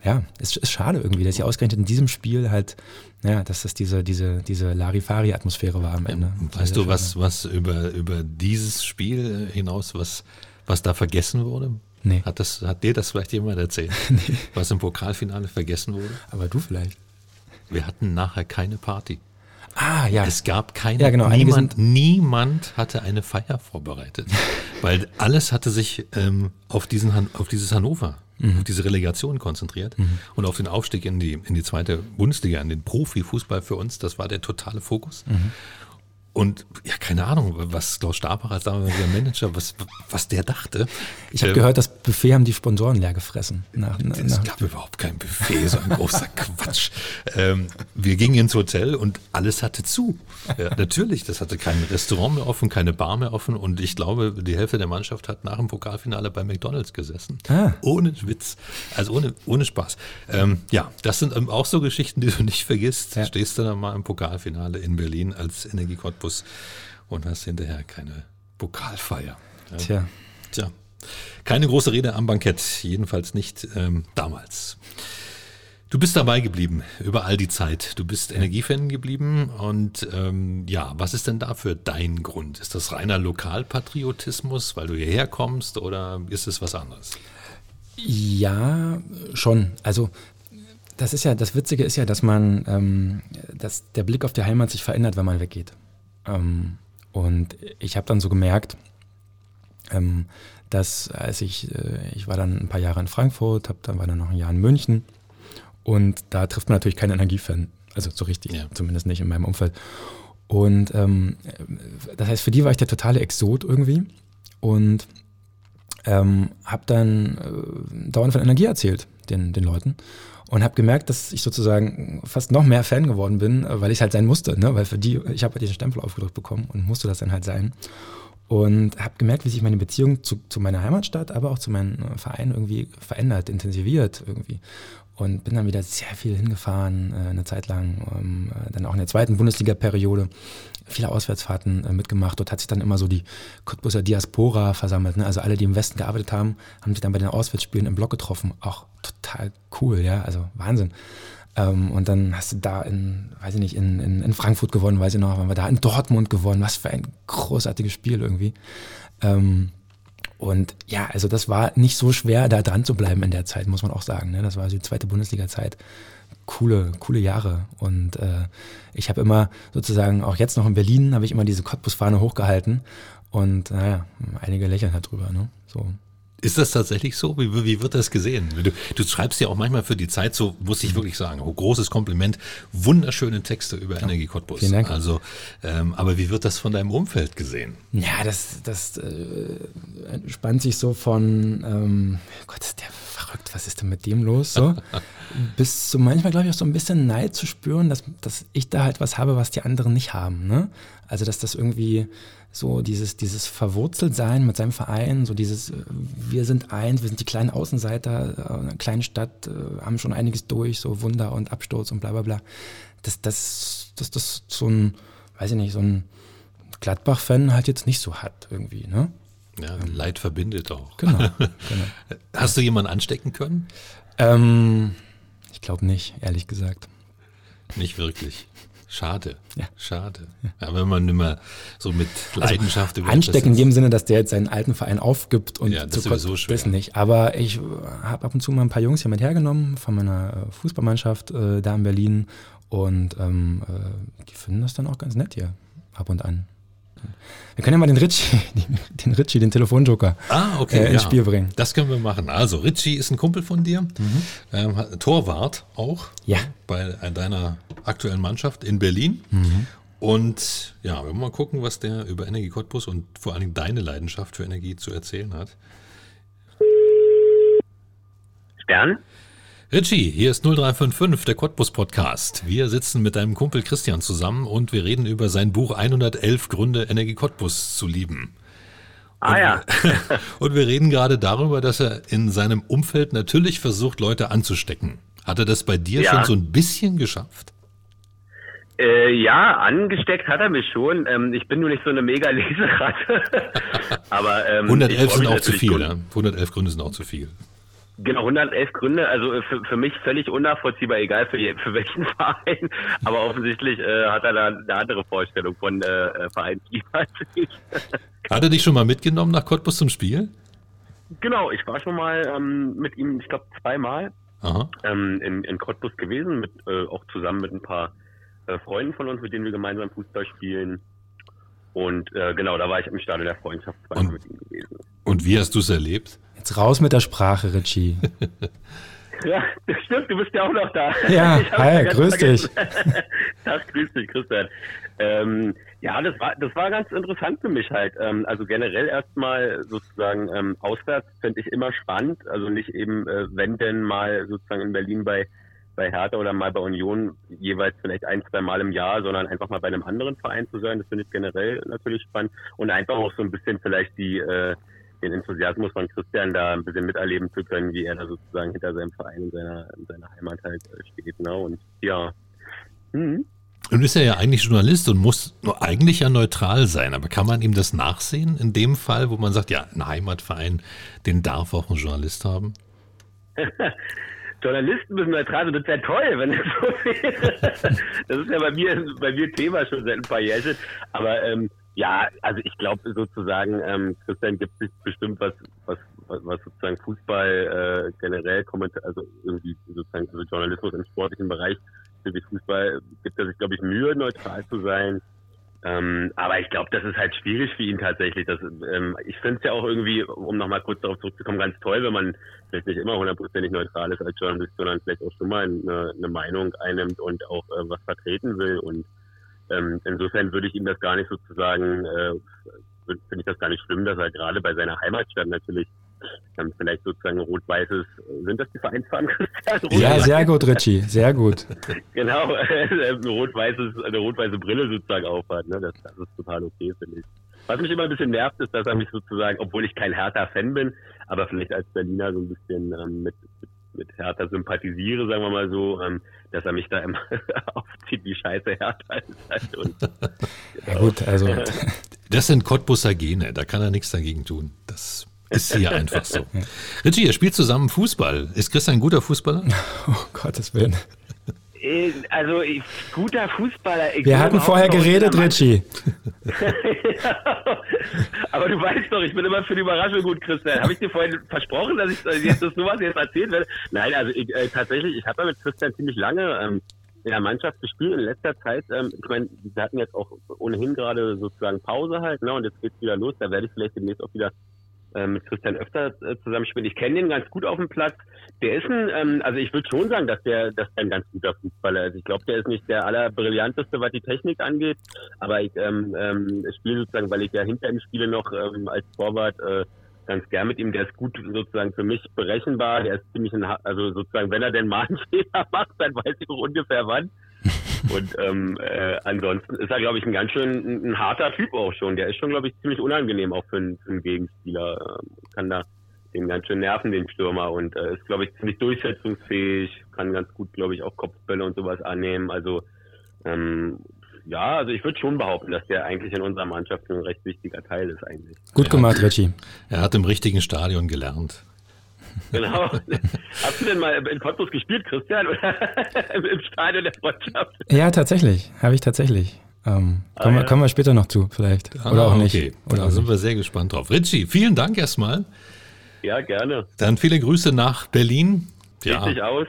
ja, es ist schade irgendwie, dass sie ausgerechnet in diesem Spiel halt, ja, dass das diese, diese, diese Larifari-Atmosphäre war am Ende. Weißt du, schade. was, was über, über dieses Spiel hinaus, was, was da vergessen wurde? Nee. Hat, das, hat dir das vielleicht jemand erzählt? Was im Pokalfinale vergessen wurde? Aber du vielleicht. Wir hatten nachher keine Party. Ah, ja. Es gab keine, Ja, genau, niemand, niemand hatte eine Feier vorbereitet, weil alles hatte sich ähm, auf, diesen, Han- auf dieses Hannover, Mhm. auf diese Relegation konzentriert und auf den Aufstieg in die, in die zweite Bundesliga, in den Profifußball für uns, das war der totale Fokus. Mhm. Und ja, keine Ahnung, was Klaus Stabach als damaliger Manager, was, was der dachte. ich habe Ähm, gehört, das Buffet haben die Sponsoren leer gefressen. Nach, nach, es gab überhaupt kein Buffet, so ein großer Quatsch. Ähm, wir gingen ins Hotel und alles hatte zu. Ja, natürlich, das hatte kein Restaurant mehr offen, keine Bar mehr offen und ich glaube, die Hälfte der Mannschaft hat nach dem Pokalfinale bei McDonalds gesessen. Ah. Ohne Witz, also ohne, ohne Spaß. Ähm, ja, das sind ähm, auch so Geschichten, die du nicht vergisst. Ja. Stehst du dann mal im Pokalfinale in Berlin als Energie Cottbus und hast hinterher keine Pokalfeier. Ja. Tja. Tja, keine große Rede am Bankett, jedenfalls nicht ähm, damals. Du bist dabei geblieben über all die Zeit. Du bist Energiefan geblieben und ähm, ja, was ist denn dafür dein Grund? Ist das reiner Lokalpatriotismus, weil du hierher kommst oder ist es was anderes? Ja, schon. Also das ist ja, das Witzige ist ja, dass man, ähm, dass der Blick auf die Heimat sich verändert, wenn man weggeht. Ähm, und ich habe dann so gemerkt, ähm, dass als ich, äh, ich war dann ein paar Jahre in Frankfurt, hab, dann war dann noch ein Jahr in München und da trifft man natürlich keinen Energiefan, also so richtig, Ja. zumindest nicht in meinem Umfeld. Und ähm, das heißt, für die war ich der totale Exot irgendwie und ähm, habe dann äh, dauernd von Energie erzählt den, den Leuten und habe gemerkt, dass ich sozusagen fast noch mehr Fan geworden bin, weil ich halt sein musste, ne? weil für die, ich habe halt diesen Stempel aufgedrückt bekommen und musste das dann halt sein. Und habe gemerkt, wie sich meine Beziehung zu, zu meiner Heimatstadt, aber auch zu meinem Verein irgendwie verändert, intensiviert irgendwie. Und bin dann wieder sehr viel hingefahren, äh, eine Zeit lang, ähm, äh, dann auch in der zweiten Bundesliga-Periode, viele Auswärtsfahrten äh, mitgemacht. Dort hat sich dann immer so die Cottbuser Diaspora versammelt. Ne? Also alle, die im Westen gearbeitet haben, haben sich dann bei den Auswärtsspielen im Block getroffen. Auch total cool, ja, also Wahnsinn. Ähm, und dann hast du da in, weiß ich nicht, in, in, in Frankfurt gewonnen, weiß ich noch, waren wir da in Dortmund gewonnen. Was für ein großartiges Spiel irgendwie. Ähm, und ja, also das war nicht so schwer, da dran zu bleiben in der Zeit, muss man auch sagen. Ne? Das war so die zweite Bundesliga-Zeit. Coole, coole Jahre. Und äh, ich habe immer sozusagen, auch jetzt noch in Berlin, habe ich immer diese Cottbus-Fahne hochgehalten. Und naja, einige lächeln halt drüber. Ne? So. Ist das tatsächlich so? Wie, wie wird das gesehen? Du, du schreibst ja auch manchmal für die Zeit so, muss ich wirklich sagen, oh, großes Kompliment, wunderschöne Texte über Energie Cottbus. vielen Dank. Also, ähm, aber wie wird das von deinem Umfeld gesehen? Ja, das, das äh, entspannt sich so von, ähm, Gott, der verrückt, was ist denn mit dem los? So, bis zu manchmal, glaube ich, auch so ein bisschen Neid zu spüren, dass, dass ich da halt was habe, was die anderen nicht haben. Ne? Also, dass das irgendwie so dieses, dieses Verwurzeltsein mit seinem Verein, so dieses, äh, wir sind eins, wir sind die kleinen Außenseiter äh, einer kleinen Stadt, äh, haben schon einiges durch, so Wunder und Absturz und bla bla bla. Das, das, das, das so ein, weiß ich nicht, so ein Gladbach-Fan halt jetzt nicht so hat irgendwie, ne? Ja, Leid verbindet auch. Genau. genau. Hast du jemanden anstecken können? Ähm, ich glaube nicht, ehrlich gesagt. Nicht wirklich. Schade. Ja. Schade. Ja, wenn man immer so mit Leidenschaft über Anstecken in dem Sinne, dass der jetzt seinen alten Verein aufgibt und Ja, das zu ist sowieso Cottbus- schwer. das nicht. Aber ich habe ab und zu mal ein paar Jungs hier mit hergenommen von meiner äh, Fußballmannschaft äh, da in Berlin und ähm, äh, die finden das dann auch ganz nett hier ab und an. Wir können ja mal den Ritchie, den, Ritchie, den Telefonjoker ah, okay, äh, ins ja. Spiel bringen. Das können wir machen. Also Ritchie ist ein Kumpel von dir, mhm. ähm, Torwart auch ja. bei äh, deiner aktuellen Mannschaft in Berlin. Mhm. Und ja, wir wollen mal gucken, was der über Energie Cottbus und vor allen Dingen deine Leidenschaft für Energie zu erzählen hat. Stern? Richie, hier ist 0355, der Cottbus Podcast. Wir sitzen mit deinem Kumpel Christian zusammen und wir reden über sein Buch 111 Gründe, Energie Cottbus zu lieben. Ah und, ja. und wir reden gerade darüber, dass er in seinem Umfeld natürlich versucht, Leute anzustecken. Hat er das bei dir Ja. schon so ein bisschen geschafft? Äh, ja, angesteckt hat er mich schon. Ähm, ich bin nur nicht so eine mega Leseratte. Aber ähm, ich 111 freu sind auch zu viel, gut. ja? 111 Gründe sind auch zu viel. Genau, 111 Gründe, also äh, für, für mich völlig unnachvollziehbar, egal für, für welchen Verein. Aber offensichtlich äh, hat er da eine andere Vorstellung von äh, äh, Vereinsliebe als ich. Hat er dich schon mal mitgenommen nach Cottbus zum Spiel? genau, ich war schon mal ähm, mit ihm, ich glaube, zweimal ähm, in, in Cottbus gewesen, mit, äh, auch zusammen mit ein paar äh, Freunden von uns, mit denen wir gemeinsam Fußball spielen. Und äh, genau, da war ich im Stadion der Freundschaft zweimal Und- mit ihm gewesen. Und wie hast du es erlebt? Jetzt raus mit der Sprache, Richie. Ja, das stimmt, du bist ja auch noch da. Ja, hi, grüß vergessen. Tag, grüß dich, Christian. Ähm, ja, das war, das war ganz interessant für mich halt. Ähm, also generell erstmal sozusagen ähm, auswärts finde ich immer spannend. Also nicht eben, äh, wenn denn mal sozusagen in Berlin bei bei Hertha oder mal bei Union jeweils vielleicht ein, zwei Mal im Jahr, sondern einfach mal bei einem anderen Verein zu sein. Das finde ich generell natürlich spannend und einfach auch so ein bisschen vielleicht die äh, den Enthusiasmus von Christian da ein bisschen miterleben zu können, wie er da sozusagen hinter seinem Verein in seiner, in seiner Heimat halt äh, steht. Ne? Und ja. Mhm. Nun ist er ja eigentlich Journalist und muss nur eigentlich ja neutral sein, aber kann man ihm das nachsehen in dem Fall, wo man sagt, ja, ein Heimatverein, den darf auch ein Journalist haben? Journalisten müssen neutral sein, das wäre toll, wenn das so wäre. Das ist ja bei mir, bei mir Thema schon seit ein paar Jährchen. Aber ähm, ja, also ich glaube sozusagen, ähm, Christian gibt sich bestimmt was, was, was, sozusagen Fußball äh, generell kommentiert, also irgendwie sozusagen also Journalismus im sportlichen Bereich, wie Fußball, gibt er sich, glaube ich, Mühe, neutral zu sein. Ähm, aber ich glaube, das ist halt schwierig für ihn tatsächlich. Das, ähm, ich finde es ja auch irgendwie, um nochmal kurz darauf zurückzukommen, ganz toll, wenn man vielleicht nicht immer hundertprozentig neutral ist als Journalist, sondern vielleicht auch schon mal eine, eine Meinung einnimmt und auch äh, was vertreten will. Und ähm, insofern würde ich ihm das gar nicht sozusagen, äh, finde ich das gar nicht schlimm, dass er gerade bei seiner Heimatstadt natürlich ähm, vielleicht sozusagen rot-weißes, sind das die Vereinsfarben? Christian? Ja, sehr gut, Richie, sehr gut. Genau, ein rot-weißes, eine rot-weiße Brille sozusagen aufhat. Ne? Das, das ist total okay, finde ich. Was mich immer ein bisschen nervt, ist, dass er mich sozusagen, obwohl ich kein Hertha-Fan bin, aber vielleicht als Berliner so ein bisschen ähm, mit, mit, mit Hertha sympathisiere, sagen wir mal so, ähm, dass er mich da immer aufzieht, wie scheiße Hertha ist. Halt. Und, Ja gut, also Das sind Cottbusser Gene, da kann er nichts dagegen tun. Das ist hier einfach so. Richie, ihr spielt zusammen Fußball. Ist Christian ein guter Fußballer? oh Gottes Willen. Äh, also, ich, guter Fußballer. Wir hatten vorher geredet, Richie. Aber du weißt doch, ich bin immer für die Überraschung gut, Christian. Habe ich dir vorhin versprochen, dass ich jetzt das sowas jetzt erzählen werde? Nein, also ich, äh, tatsächlich, ich habe ja mit Christian ziemlich lange ähm, in der Mannschaft gespielt in letzter Zeit. Ähm, ich meine, wir hatten jetzt auch ohnehin gerade sozusagen Pause halt, ne? Und jetzt geht's wieder los. Da werde ich vielleicht demnächst auch wieder äh, mit Christian öfter äh. Ich kenne den ganz gut auf dem Platz. Der ist ein, ähm, also ich würde schon sagen, dass der, dass der ein ganz guter Fußballer ist. Ich glaube, der ist nicht der allerbrillanteste, was die Technik angeht, aber ich ähm, ähm, spiele sozusagen, weil ich ja hinter ihm spiele noch ähm, als Torwart äh, ganz gern mit ihm. Der ist gut sozusagen für mich berechenbar. Der ist ziemlich, ein, also sozusagen, wenn er denn mal einen Fehler macht, dann weiß ich auch ungefähr wann. Und ähm, äh, ansonsten ist er, glaube ich, ein ganz schön ein, ein harter Typ auch schon. Der ist schon, glaube ich, ziemlich unangenehm auch für einen, für einen Gegenspieler. Ähm, kann da den ganz schön nerven, den Stürmer. Und äh, ist, glaube ich, ziemlich durchsetzungsfähig, kann ganz gut, glaube ich, auch Kopfbälle und sowas annehmen. Also ähm, ja, also ich würde schon behaupten, dass der eigentlich in unserer Mannschaft ein recht wichtiger Teil ist eigentlich. Gut gemacht, Richie. Er hat im richtigen Stadion gelernt. Genau. Hast du denn mal in Cottbus gespielt, Christian? Oder im Stadion der Freundschaft? Ja, tatsächlich. Habe ich tatsächlich. Ähm, kommen, ja. wir, kommen wir später noch zu, vielleicht. Oder auch nicht. Ah, Okay, Oder da sind nicht. wir sehr gespannt drauf. Richie, vielen Dank erstmal. Ja, gerne. Dann viele Grüße nach Berlin. Ja, Richtig aus.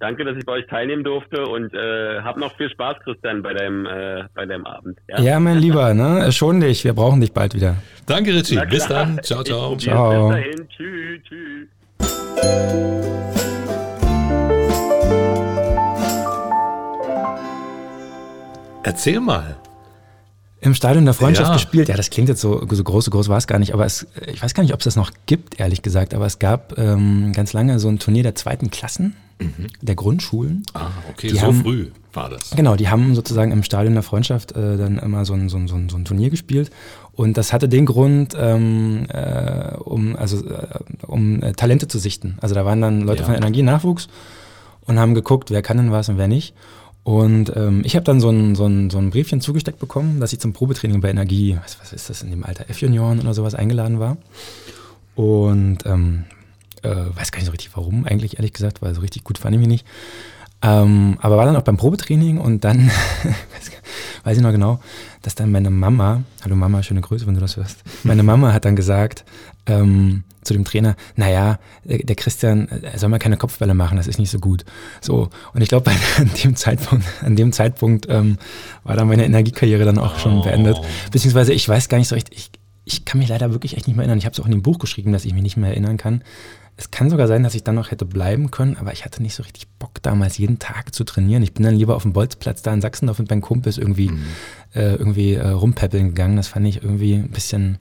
Danke, dass ich bei euch teilnehmen durfte und äh, hab noch viel Spaß, Christian, bei deinem, äh, bei deinem Abend. Ja, mein Lieber, ne? Schon dich. Wir brauchen dich bald wieder. danke Richie. Bis dann. Ciao, ciao. Ciao. Bis dahin. Tschüss, tschüss. Erzähl mal. Im Stadion der Freundschaft ja. gespielt. Ja, das klingt jetzt so, so groß, so groß war es gar nicht. Aber es, ich weiß gar nicht, ob es das noch gibt, ehrlich gesagt. Aber es gab ähm, ganz lange so ein Turnier der zweiten Klassen mhm. der Grundschulen. Ah, okay, die so früh war das. Genau, die haben sozusagen im Stadion der Freundschaft äh, dann immer so ein, so, ein, so, ein, so ein Turnier gespielt. Und das hatte den Grund, ähm, äh, um, also, äh, um äh, Talente zu sichten. Also da waren dann Leute ja. von Energienachwuchs und haben geguckt, wer kann denn was und wer nicht. Und ähm, ich habe dann so ein, so, ein, so ein Briefchen zugesteckt bekommen, dass ich zum Probetraining bei Energie, was, was ist das, in dem Alter F-Junioren oder sowas eingeladen war. Und ähm, äh, weiß gar nicht so richtig warum, eigentlich ehrlich gesagt, weil so richtig gut fand ich mich nicht. Ähm, aber war dann auch beim Probetraining und dann, weiß ich noch genau, dass dann meine Mama, hallo Mama, schöne Grüße, wenn du das hörst, meine Mama hat dann gesagt, ähm, zu dem Trainer, naja, der Christian er soll mal keine Kopfbälle machen, das ist nicht so gut. So, und ich glaube, an dem Zeitpunkt, an dem Zeitpunkt ähm, war dann meine Energiekarriere dann auch schon oh. beendet. Beziehungsweise ich weiß gar nicht so recht, ich, ich kann mich leider wirklich echt nicht mehr erinnern. Ich habe es auch in dem Buch geschrieben, dass ich mich nicht mehr erinnern kann. Es kann sogar sein, dass ich dann noch hätte bleiben können, aber ich hatte nicht so richtig Bock damals jeden Tag zu trainieren. Ich bin dann lieber auf dem Bolzplatz da in Sachsendorf mit meinen Kumpels irgendwie, mhm. äh, irgendwie äh, rumpäppeln gegangen. Das fand ich irgendwie ein bisschen,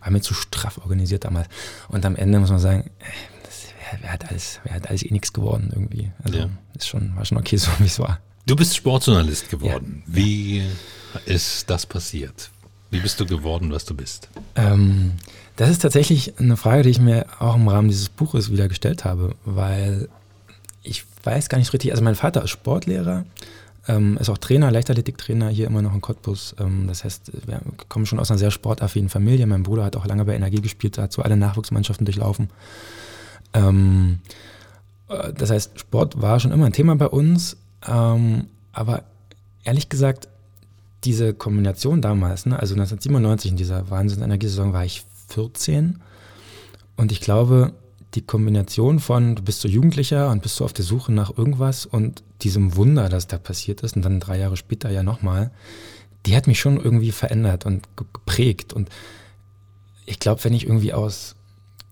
war mir zu straff organisiert damals. Und am Ende muss man sagen, äh, das wäre wär alles, wär halt alles eh nichts geworden irgendwie. Also ja. ist schon, war schon okay so, wie es war. Du bist Sportjournalist geworden. Ja. Wie ist das passiert? Wie bist du geworden, was du bist? Ähm, das ist tatsächlich eine Frage, die ich mir auch im Rahmen dieses Buches wieder gestellt habe, weil ich weiß gar nicht richtig, also mein Vater ist Sportlehrer, ähm, ist auch Trainer, Leichtathletiktrainer hier immer noch in Cottbus. Ähm, das heißt, wir kommen schon aus einer sehr sportaffinen Familie. Mein Bruder hat auch lange bei Energie gespielt, hat so alle Nachwuchsmannschaften durchlaufen. Ähm, äh, das heißt, Sport war schon immer ein Thema bei uns, ähm, aber ehrlich gesagt, diese Kombination damals, ne, also 1997 in dieser Wahnsinns-Energiesaison war ich 14. Und ich glaube, die Kombination von, du bist so Jugendlicher und bist so auf der Suche nach irgendwas und diesem Wunder, das da passiert ist und dann drei Jahre später ja nochmal, die hat mich schon irgendwie verändert und geprägt. Und ich glaube, wenn ich irgendwie aus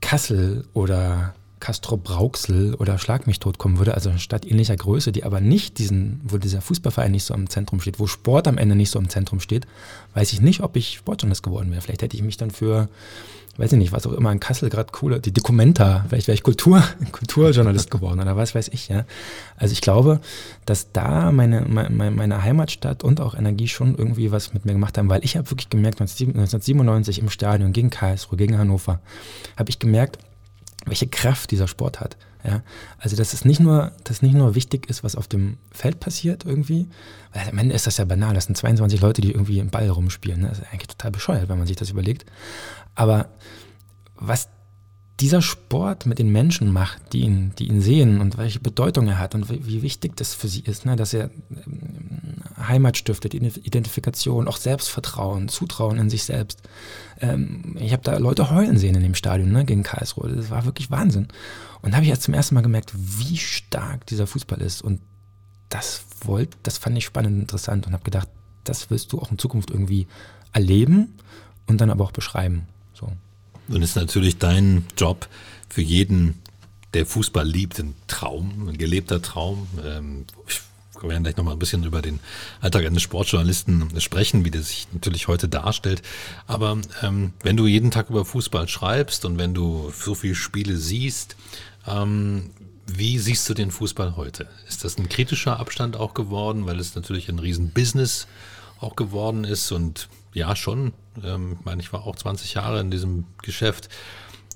Kassel oder Castro Brauxel oder Schlag mich tot kommen würde, also eine Stadt ähnlicher Größe, die aber nicht diesen, wo dieser Fußballverein nicht so im Zentrum steht, wo Sport am Ende nicht so im Zentrum steht, weiß ich nicht, ob ich Sportjournalist geworden wäre. Vielleicht hätte ich mich dann für, weiß ich nicht, was auch immer in Kassel gerade cooler, die Documenta, vielleicht wäre ich Kultur, Kulturjournalist geworden oder was weiß ich, ja. Also ich glaube, dass da meine, meine, meine Heimatstadt und auch Energie schon irgendwie was mit mir gemacht haben, weil ich habe wirklich gemerkt, 1997 im Stadion gegen Karlsruhe, gegen Hannover, habe ich gemerkt, welche Kraft dieser Sport hat. Ja? Also dass es nicht nur, dass nicht nur wichtig ist, was auf dem Feld passiert irgendwie, weil am Ende ist das ja banal, das sind 22 Leute, die irgendwie im Ball rumspielen. Ne? Das ist eigentlich total bescheuert, wenn man sich das überlegt. Aber was dieser Sport mit den Menschen macht, die ihn, die ihn sehen und welche Bedeutung er hat und wie, wichtig das für sie ist, ne? dass er ähm, Heimat stiftet, Identifikation, auch Selbstvertrauen, Zutrauen in sich selbst. Ähm, ich habe da Leute heulen sehen in dem Stadion ne? gegen Karlsruhe. Das war wirklich Wahnsinn. Und da habe ich jetzt zum ersten Mal gemerkt, wie stark dieser Fußball ist. Und das wollte, das fand ich spannend und interessant und habe gedacht, das willst du auch in Zukunft irgendwie erleben und dann aber auch beschreiben. So. Und ist natürlich dein Job für jeden, der Fußball liebt, ein Traum, ein gelebter Traum. Ähm, wir werden gleich nochmal ein bisschen über den Alltag eines Sportjournalisten sprechen, wie der sich natürlich heute darstellt. Aber ähm, wenn du jeden Tag über Fußball schreibst und wenn du so viele Spiele siehst, ähm, wie siehst du den Fußball heute? Ist das ein kritischer Abstand auch geworden, weil es natürlich ein Riesenbusiness auch geworden ist und ja, schon. Ähm, ich meine, ich war auch 20 Jahre in diesem Geschäft.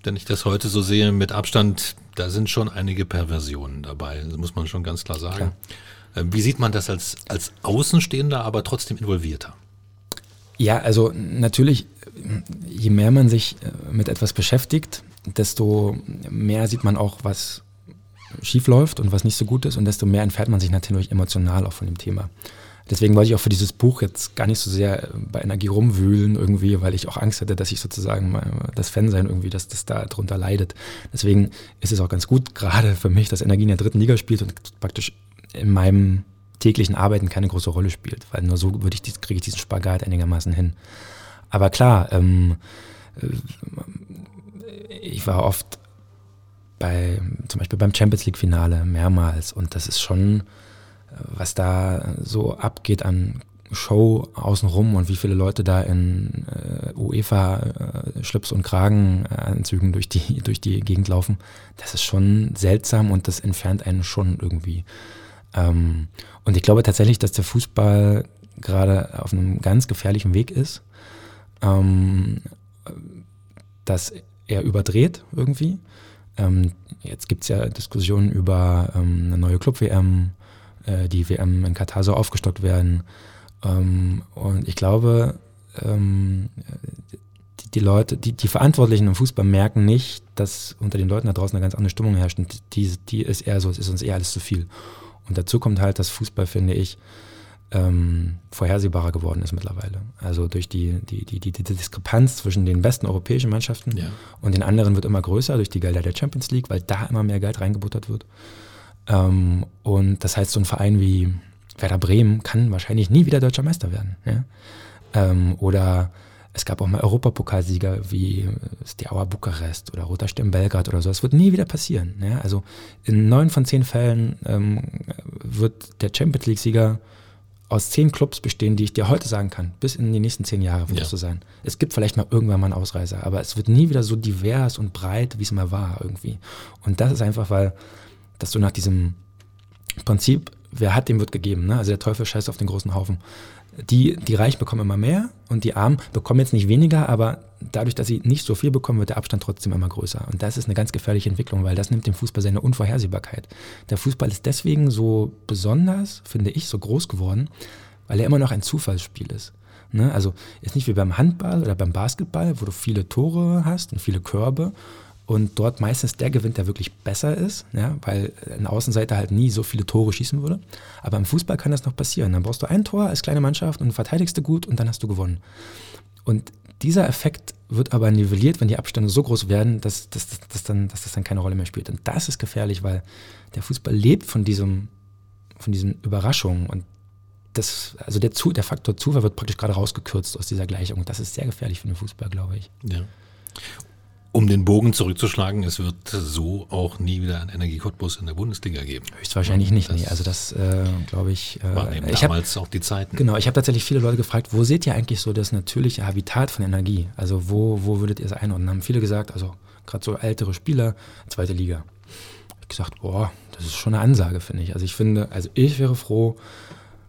Wenn ich das heute so sehe, mit Abstand, da sind schon einige Perversionen dabei. Das muss man schon ganz klar sagen. Klar. Ähm, wie sieht man das als, als Außenstehender, aber trotzdem involvierter? Ja, also natürlich, je mehr man sich äh, mit etwas beschäftigt, desto mehr sieht man auch, was schief läuft und was nicht so gut ist und desto mehr entfernt man sich natürlich emotional auch von dem Thema. Deswegen wollte ich auch für dieses Buch jetzt gar nicht so sehr bei Energie rumwühlen irgendwie, weil ich auch Angst hatte, dass ich sozusagen das Fansein irgendwie, dass das da drunter leidet. Deswegen ist es auch ganz gut, gerade für mich, dass Energie in der dritten Liga spielt und praktisch in meinem täglichen Arbeiten keine große Rolle spielt, weil nur so würde ich, kriege ich diesen Spagat einigermaßen hin. Aber klar, ähm, äh, ich war oft bei, zum Beispiel beim Champions League Finale mehrmals und das ist schon was da so abgeht an Show außenrum und wie viele Leute da in äh, UEFA-Schlips und Kragenanzügen durch die, durch die Gegend laufen, das ist schon seltsam und das entfernt einen schon irgendwie. Ähm, und ich glaube tatsächlich, dass der Fußball gerade auf einem ganz gefährlichen Weg ist, ähm, dass er überdreht irgendwie. Ähm, jetzt gibt es ja Diskussionen über ähm, eine neue Club-WM, äh, die WM in Katar soll aufgestockt werden. Ähm, und ich glaube, ähm, die, die, Leute, die, die Verantwortlichen im Fußball merken nicht, dass unter den Leuten da draußen eine ganz andere Stimmung herrscht. Und die, die ist eher so, es ist uns eher alles zu viel. Und dazu kommt halt, dass Fußball, finde ich, ähm, vorhersehbarer geworden ist mittlerweile. Also durch die, die, die, die, Diskrepanz zwischen den besten europäischen Mannschaften ja. und den anderen wird immer größer durch die Gelder der Champions League, weil da immer mehr Geld reingebuttert wird. Ähm, und das heißt, so ein Verein wie Werder Bremen kann wahrscheinlich nie wieder deutscher Meister werden. Ja? Ähm, oder es gab auch mal Europapokalsieger wie Steaua Bukarest oder Roter Stern Belgrad oder so. Das wird nie wieder passieren. Ja? Also in neun von zehn Fällen ähm, wird der Champions League-Sieger aus zehn Clubs bestehen, die ich dir heute sagen kann, bis in die nächsten zehn Jahre wird ja. so sein. Es gibt vielleicht mal irgendwann mal einen Ausreißer, aber es wird nie wieder so divers und breit, wie es mal war irgendwie. Und das ist einfach, weil, dass du nach diesem Prinzip, wer hat, dem wird gegeben. Ne? Also der Teufel scheißt auf den großen Haufen die, die Reichen bekommen immer mehr und die Armen bekommen jetzt nicht weniger, aber dadurch, dass sie nicht so viel bekommen, wird der Abstand trotzdem immer größer. Und das ist eine ganz gefährliche Entwicklung, weil das nimmt dem Fußball seine Unvorhersehbarkeit. Der Fußball ist deswegen so besonders, finde ich, so groß geworden, weil er immer noch ein Zufallsspiel ist. Ne? Also ist nicht wie beim Handball oder beim Basketball, wo du viele Tore hast und viele Körbe und dort meistens der gewinnt, der wirklich besser ist, ja, weil ein Außenseiter halt nie so viele Tore schießen würde. Aber im Fußball kann das noch passieren. Dann brauchst du ein Tor als kleine Mannschaft und verteidigst du gut und dann hast du gewonnen. Und dieser Effekt wird aber nivelliert, wenn die Abstände so groß werden, dass, dass, dass, dass, dann, dass das dann keine Rolle mehr spielt. Und das ist gefährlich, weil der Fußball lebt von diesem, von diesen Überraschungen. Und das, also der, Zu, der Faktor Zufall wird praktisch gerade rausgekürzt aus dieser Gleichung. Und das ist sehr gefährlich für den Fußball, glaube ich. Ja. Um den Bogen zurückzuschlagen, es wird so auch nie wieder einen Energie Cottbus in der Bundesliga geben. Höchstwahrscheinlich nicht, das nee. Also das äh, glaube ich. Äh, waren eben ich damals hab, auch die Zeiten. Genau, ich habe tatsächlich viele Leute gefragt, wo seht ihr eigentlich so das natürliche Habitat von Energie? Also wo, wo würdet ihr es einordnen? Haben viele gesagt, also gerade so ältere Spieler, zweite Liga. Ich gesagt, boah, das ist schon eine Ansage, finde ich. Also ich finde, also ich wäre froh,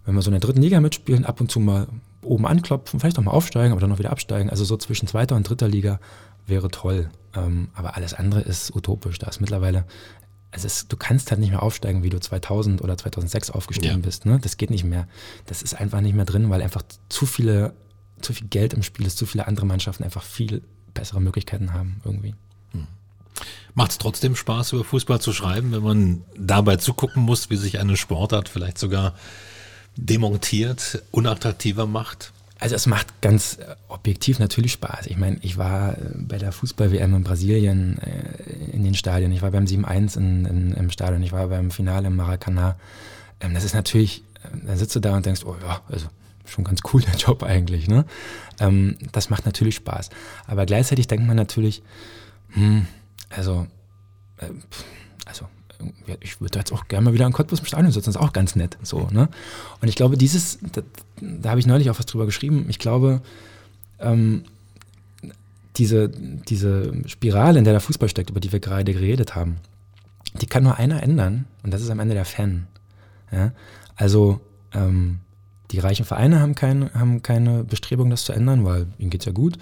wenn wir so in der dritten Liga mitspielen, ab und zu mal oben anklopfen, vielleicht auch mal aufsteigen, aber dann noch wieder absteigen. Also so zwischen zweiter und dritter Liga wäre toll. Ähm, aber alles andere ist utopisch. Da ist mittlerweile, also es, du kannst halt nicht mehr aufsteigen, wie du 2000 oder 2006 aufgestiegen ja. bist. Ne? Das geht nicht mehr. Das ist einfach nicht mehr drin, weil einfach zu viele, zu viel Geld im Spiel ist, zu viele andere Mannschaften einfach viel bessere Möglichkeiten haben irgendwie. Hm. Macht es trotzdem Spaß, über Fußball zu schreiben, wenn man dabei zugucken muss, wie sich eine Sportart vielleicht sogar demontiert, unattraktiver macht? Also es macht ganz äh, objektiv natürlich Spaß. Ich meine, ich war äh, bei der Fußball-WM in Brasilien äh, in den Stadien, ich war beim 7-1 im Stadion, ich war beim Finale im Maracanã. Ähm, das ist natürlich, da sitzt du da und denkst, oh ja, also schon ganz cool der Job eigentlich. Ne? Ähm, das macht natürlich Spaß. Aber gleichzeitig denkt man natürlich, hm, also, also ich würde jetzt auch gerne mal wieder in Cottbus im Stadion sitzen, das ist auch ganz nett. So, ne? Und ich glaube, dieses, da, da habe ich neulich auch was drüber geschrieben, ich glaube, ähm, diese, diese Spirale, in der der Fußball steckt, über die wir gerade geredet haben, die kann nur einer ändern und das ist am Ende der Fan. Ja? Also ähm, die reichen Vereine haben, kein, haben keine Bestrebung, das zu ändern, weil ihnen geht es ja gut.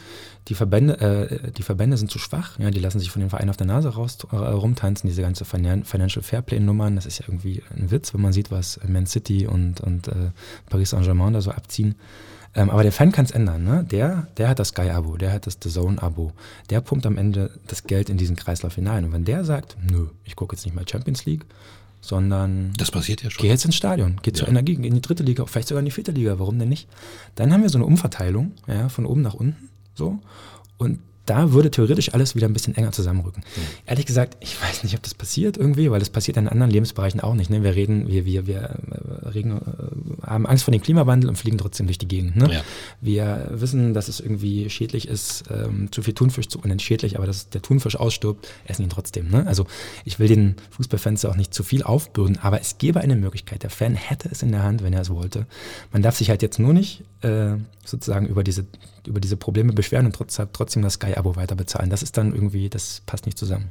Die Verbände, äh, die Verbände sind zu schwach, ja, die lassen sich von den Vereinen auf der Nase raus, äh, rumtanzen, diese ganze Financial Fairplay-Nummern, das ist ja irgendwie ein Witz, wenn man sieht, was Man City und, und äh, Paris Saint-Germain da so abziehen. Ähm, aber der Fan kann es ändern, ne? Der, der hat das Sky-Abo, der hat das The Zone-Abo, der pumpt am Ende das Geld in diesen Kreislauf hinein. Und wenn der sagt, nö, ich gucke jetzt nicht mehr Champions League, sondern das passiert ja schon. Geh jetzt ins Stadion, geh ja. zur Energie, in die dritte Liga, vielleicht sogar in die vierte Liga, warum denn nicht? Dann haben wir so eine Umverteilung, ja, von oben nach unten, so. Und da würde theoretisch alles wieder ein bisschen enger zusammenrücken. Mhm. Ehrlich gesagt, ich weiß nicht, ob das passiert irgendwie, weil das passiert in anderen Lebensbereichen auch nicht. Ne? Wir reden, wir, wir, wir äh, reden, äh, haben Angst vor dem Klimawandel und fliegen trotzdem durch die Gegend. Ne? Ja. Wir wissen, dass es irgendwie schädlich ist, ähm, zu viel Thunfisch zu, und schädlich, aber dass der Thunfisch ausstirbt, essen ihn trotzdem. Ne? Also ich will den Fußballfans auch nicht zu viel aufbürden, aber es gäbe eine Möglichkeit. Der Fan hätte es in der Hand, wenn er es wollte. Man darf sich halt jetzt nur nicht äh, sozusagen über diese, über diese Probleme beschweren und trotzdem, das Sky-Abo weiter bezahlen. Das ist dann irgendwie, das passt nicht zusammen.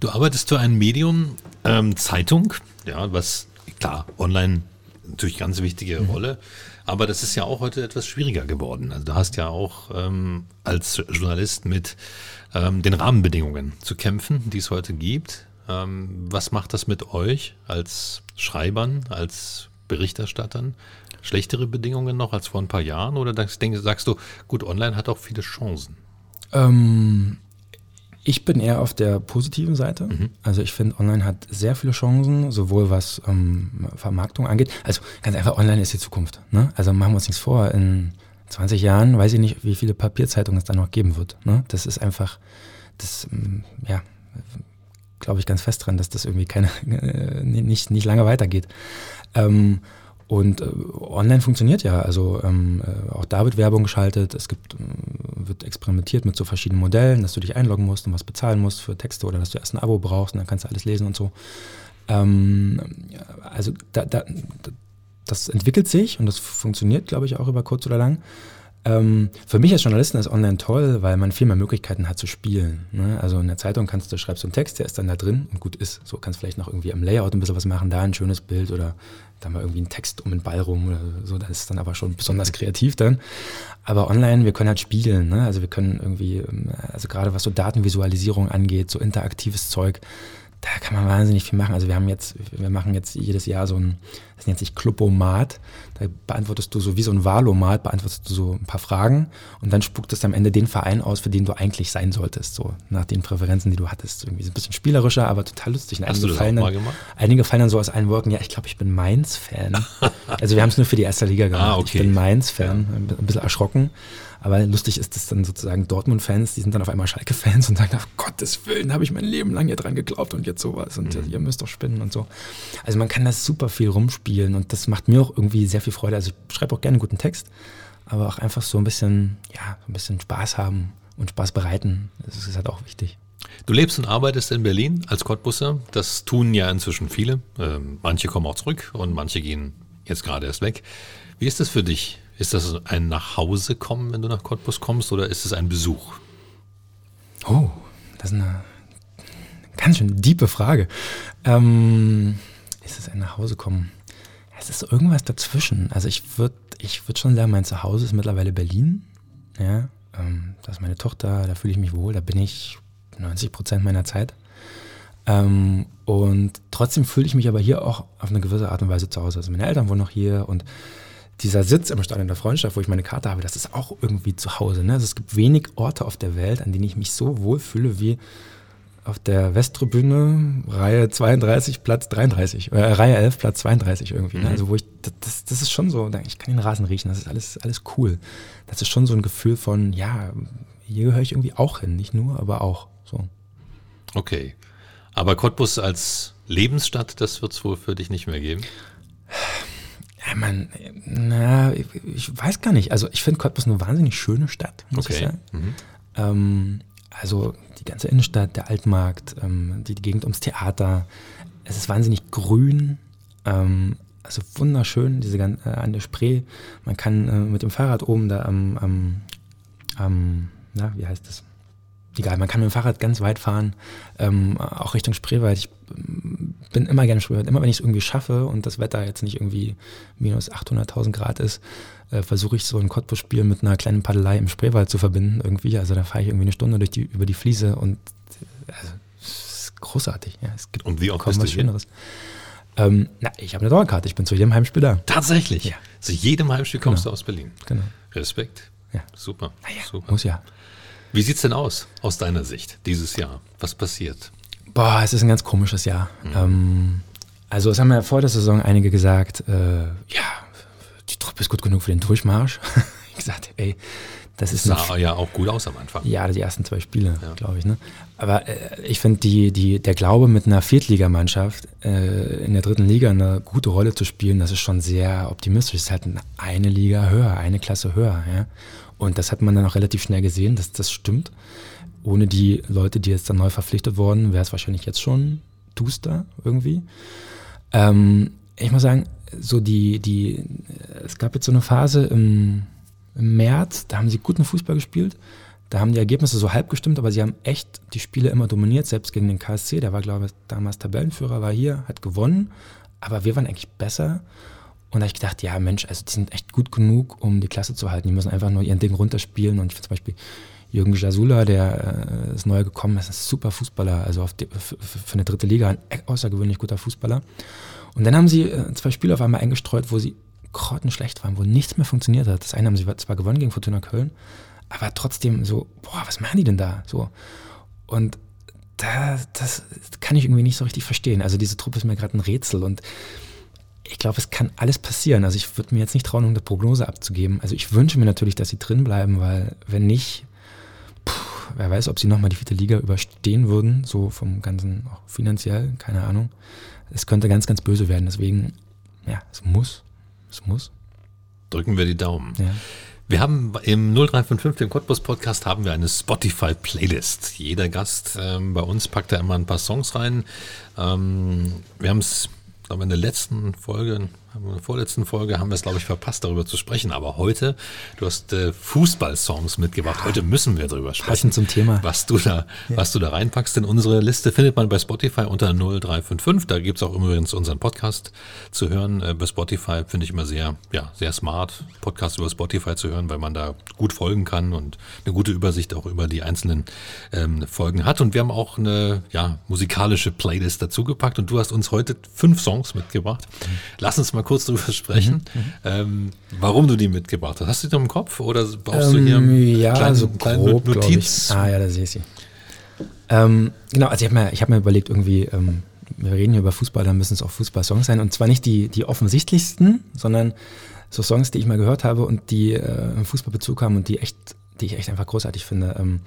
Du arbeitest für ein Medium, ähm, Zeitung, ja, was klar, online natürlich ganz wichtige mhm. Rolle, aber das ist ja auch heute etwas schwieriger geworden. Also du hast ja auch ähm, als Journalist mit ähm, den Rahmenbedingungen zu kämpfen, die es heute gibt. Ähm, was macht das mit euch als Schreibern, als Berichterstattern? Schlechtere Bedingungen noch als vor ein paar Jahren? Oder sagst du, gut, online hat auch viele Chancen? Ähm, ich bin eher auf der positiven Seite. Mhm. Also ich finde, online hat sehr viele Chancen, sowohl was ähm, Vermarktung angeht. Also ganz einfach, online ist die Zukunft. Ne? Also machen wir uns nichts vor. In 20 Jahren weiß ich nicht, wie viele Papierzeitungen es da noch geben wird. Ne? Das ist einfach, das, ähm, ja, glaube ich ganz fest dran, dass das irgendwie keine, äh, nicht, nicht lange weitergeht. Ähm, und äh, online funktioniert ja. Also ähm, äh, auch da wird Werbung geschaltet. Es gibt, äh, wird experimentiert mit so verschiedenen Modellen, dass du dich einloggen musst und was bezahlen musst für Texte oder dass du erst ein Abo brauchst und dann kannst du alles lesen und so. Ähm, also da, da, das entwickelt sich und das funktioniert, glaube ich, auch über kurz oder lang. Ähm, für mich als Journalisten ist online toll, weil man viel mehr Möglichkeiten hat zu spielen. Ne? Also in der Zeitung kannst du schreibst du einen Text, der ist dann da drin und gut ist. So kannst du vielleicht noch irgendwie am Layout ein bisschen was machen, da ein schönes Bild oder da mal irgendwie einen Text um den Ball rum oder so. Das ist dann aber schon besonders kreativ dann. Aber online, wir können halt spielen. Ne? Also wir können irgendwie, ähm, also gerade was so Datenvisualisierung angeht, so interaktives Zeug, da kann man wahnsinnig viel machen. Also wir haben jetzt, wir machen jetzt jedes Jahr so ein, das nennt sich Clubomat. Da beantwortest du so wie so ein Wahlomat, beantwortest du so ein paar Fragen und dann spuckt es am Ende den Verein aus, für den du eigentlich sein solltest, so nach den Präferenzen, die du hattest. Irgendwie so ein bisschen spielerischer, aber total lustig. Und Hast einige, fallen dann, einige fallen dann so aus allen Wolken, ja, ich glaube, ich bin Mainz-Fan. also wir haben es nur für die erste Liga gemacht. Ah, okay. Ich bin Mainz-Fan, ein bisschen erschrocken. Aber lustig ist es dann sozusagen Dortmund-Fans, die sind dann auf einmal Schalke-Fans und sagen, auf Gottes Willen, habe ich mein Leben lang hier dran geglaubt und jetzt sowas und mhm. ihr müsst doch spinnen und so. Also man kann das super viel rumspielen und das macht mir auch irgendwie sehr viel Freude. Also ich schreibe auch gerne einen guten Text, aber auch einfach so ein bisschen, ja, ein bisschen Spaß haben und Spaß bereiten. Das ist halt auch wichtig. Du lebst und arbeitest in Berlin als Cottbusser. Das tun ja inzwischen viele. Ähm, manche kommen auch zurück und manche gehen jetzt gerade erst weg. Wie ist das für dich? Ist das ein Nachhausekommen, wenn du nach Cottbus kommst, oder ist es ein Besuch? Oh, das ist eine ganz schön diepe Frage. Ähm, ist es ein Nachhausekommen? Es ist irgendwas dazwischen. Also ich würde ich würd schon sagen, mein Zuhause ist mittlerweile Berlin. Ja, ähm, das ist meine Tochter, da fühle ich mich wohl, da bin ich 90 Prozent meiner Zeit. Ähm, und trotzdem fühle ich mich aber hier auch auf eine gewisse Art und Weise zu Hause. Also meine Eltern wohnen noch hier und dieser Sitz im Stadion der Freundschaft, wo ich meine Karte habe, das ist auch irgendwie zu Hause. Ne? Also es gibt wenig Orte auf der Welt, an denen ich mich so wohl fühle wie auf der Westtribüne, Reihe 32, Platz 33, äh, Reihe 11, Platz 32 irgendwie. Ne? Mhm. Also wo ich, das, das ist schon so, ich kann den Rasen riechen, das ist alles, alles cool. Das ist schon so ein Gefühl von, ja, hier gehöre ich irgendwie auch hin, nicht nur, aber auch so. Okay. Aber Cottbus als Lebensstadt, das wird es wohl für dich nicht mehr geben? Ja, man, na, ich, ich, weiß gar nicht. Also ich finde Cottbus eine wahnsinnig schöne Stadt, muss okay. ich sagen. Mhm. Ähm, also die ganze Innenstadt, der Altmarkt, ähm, die, die, Gegend ums Theater. Es ist wahnsinnig grün. Ähm, also wunderschön, diese äh, an der Spree. Man kann äh, mit dem Fahrrad oben da am, am, am na, wie heißt das? egal, man kann mit dem Fahrrad ganz weit fahren, ähm, auch Richtung Spreewald. Ich bin immer gerne Spreewald. Immer wenn ich es irgendwie schaffe und das Wetter jetzt nicht irgendwie minus 800.000 Grad ist, äh, versuche ich so ein Cottbus-Spiel mit einer kleinen Paddelei im Spreewald zu verbinden irgendwie. Also da fahre ich irgendwie eine Stunde durch die, über die Fliese und äh, also, es ist großartig. Ja, es gibt und wie oft kaum was Schöneres. Ähm, na, ich habe eine Dauerkarte. Ich bin zu jedem Heimspiel da. Tatsächlich? Ja. Zu jedem Heimspiel kommst genau. du aus Berlin? Genau. Respekt. Ja. Super. Naja, Super. Muss ja. Wie sieht es denn aus, aus deiner Sicht, dieses Jahr? Was passiert? Boah, es ist ein ganz komisches Jahr. Mhm. Ähm, also, es haben ja vor der Saison einige gesagt, äh, ja, die Truppe ist gut genug für den Durchmarsch. ich gesagt, ey, Das ist sah ja auch gut aus am Anfang. Ja, die ersten zwei Spiele, ja. glaube ich. Ne? Aber äh, ich finde, die, die, der Glaube, mit einer Viertligamannschaft äh, in der dritten Liga eine gute Rolle zu spielen, das ist schon sehr optimistisch. Es ist halt eine Liga höher, eine Klasse höher. Ja? Und das hat man dann auch relativ schnell gesehen, dass das stimmt. Ohne die Leute, die jetzt dann neu verpflichtet wurden, wäre es wahrscheinlich jetzt schon duster irgendwie. Ähm, ich muss sagen, so die, die, es gab jetzt so eine Phase im im März, da haben sie guten Fußball gespielt. Da haben die Ergebnisse so halb gestimmt, aber sie haben echt die Spiele immer dominiert, selbst gegen den KSC. Der war, glaube ich, damals Tabellenführer, war hier, hat gewonnen. Aber wir waren eigentlich besser. Und da habe ich gedacht, ja, Mensch, also die sind echt gut genug, um die Klasse zu halten. Die müssen einfach nur ihren Ding runterspielen. Und ich finde zum Beispiel Jürgen Jasula, der äh, ist neu gekommen, ist ein super Fußballer, also die, für, eine dritte Liga ein außergewöhnlich guter Fußballer. Und dann haben sie äh, zwei Spiele auf einmal eingestreut, wo sie grottenschlecht waren, wo nichts mehr funktioniert hat. Das eine haben sie zwar gewonnen gegen Fortuna Köln, aber trotzdem so, boah, was machen die denn da? So. Und da, das kann ich irgendwie nicht so richtig verstehen. Also diese Truppe ist mir gerade ein Rätsel und ich glaube, es kann alles passieren. Also ich würde mir jetzt nicht trauen, eine Prognose abzugeben. Also ich wünsche mir natürlich, dass sie drin bleiben, weil wenn nicht, wer weiß, ob sie nochmal die vierte Liga überstehen würden, so vom ganzen, auch finanziell, keine Ahnung. Es könnte ganz, ganz böse werden. Deswegen, ja, es muss es muss. Drücken wir die Daumen. Ja. Wir haben im 0355, dem Cottbus Podcast, haben wir eine Spotify-Playlist. Jeder Gast ähm, bei uns packt da immer ein paar Songs rein. Ähm, wir haben es, glaube in der letzten Folge, in der vorletzten Folge haben wir es, glaube ich, verpasst, darüber zu sprechen. Aber heute, du hast äh, Fußball-Songs mitgebracht. Heute müssen wir darüber sprechen. Passend zum Thema. Was du da, ja. was du da reinpackst. In unsere Liste findet man bei Spotify unter 0355. Da gibt es auch übrigens unseren Podcast zu hören. Äh, bei Spotify finde ich immer sehr, ja, sehr smart, Podcast über Spotify zu hören, weil man da gut folgen kann und eine gute Übersicht auch über die einzelnen ähm, Folgen hat. Und wir haben auch eine ja, musikalische Playlist dazugepackt und du hast uns heute fünf Songs mitgebracht. Lass uns mal kurz drüber sprechen, mhm, mhm, ähm, warum du die mitgebracht hast. Hast du die noch im Kopf oder brauchst ähm, du hier ja, kleinen, so grob, Notiz? Ah ja, da sehe ich sie. Ähm, genau, also ich habe mir, hab mir überlegt, irgendwie, ähm, wir reden hier über Fußball, dann müssen es auch Fußball-Songs sein. Und zwar nicht die, die offensichtlichsten, sondern so Songs, die ich mal gehört habe und die äh, einen Fußballbezug haben und die echt, die ich echt einfach großartig finde. Ähm,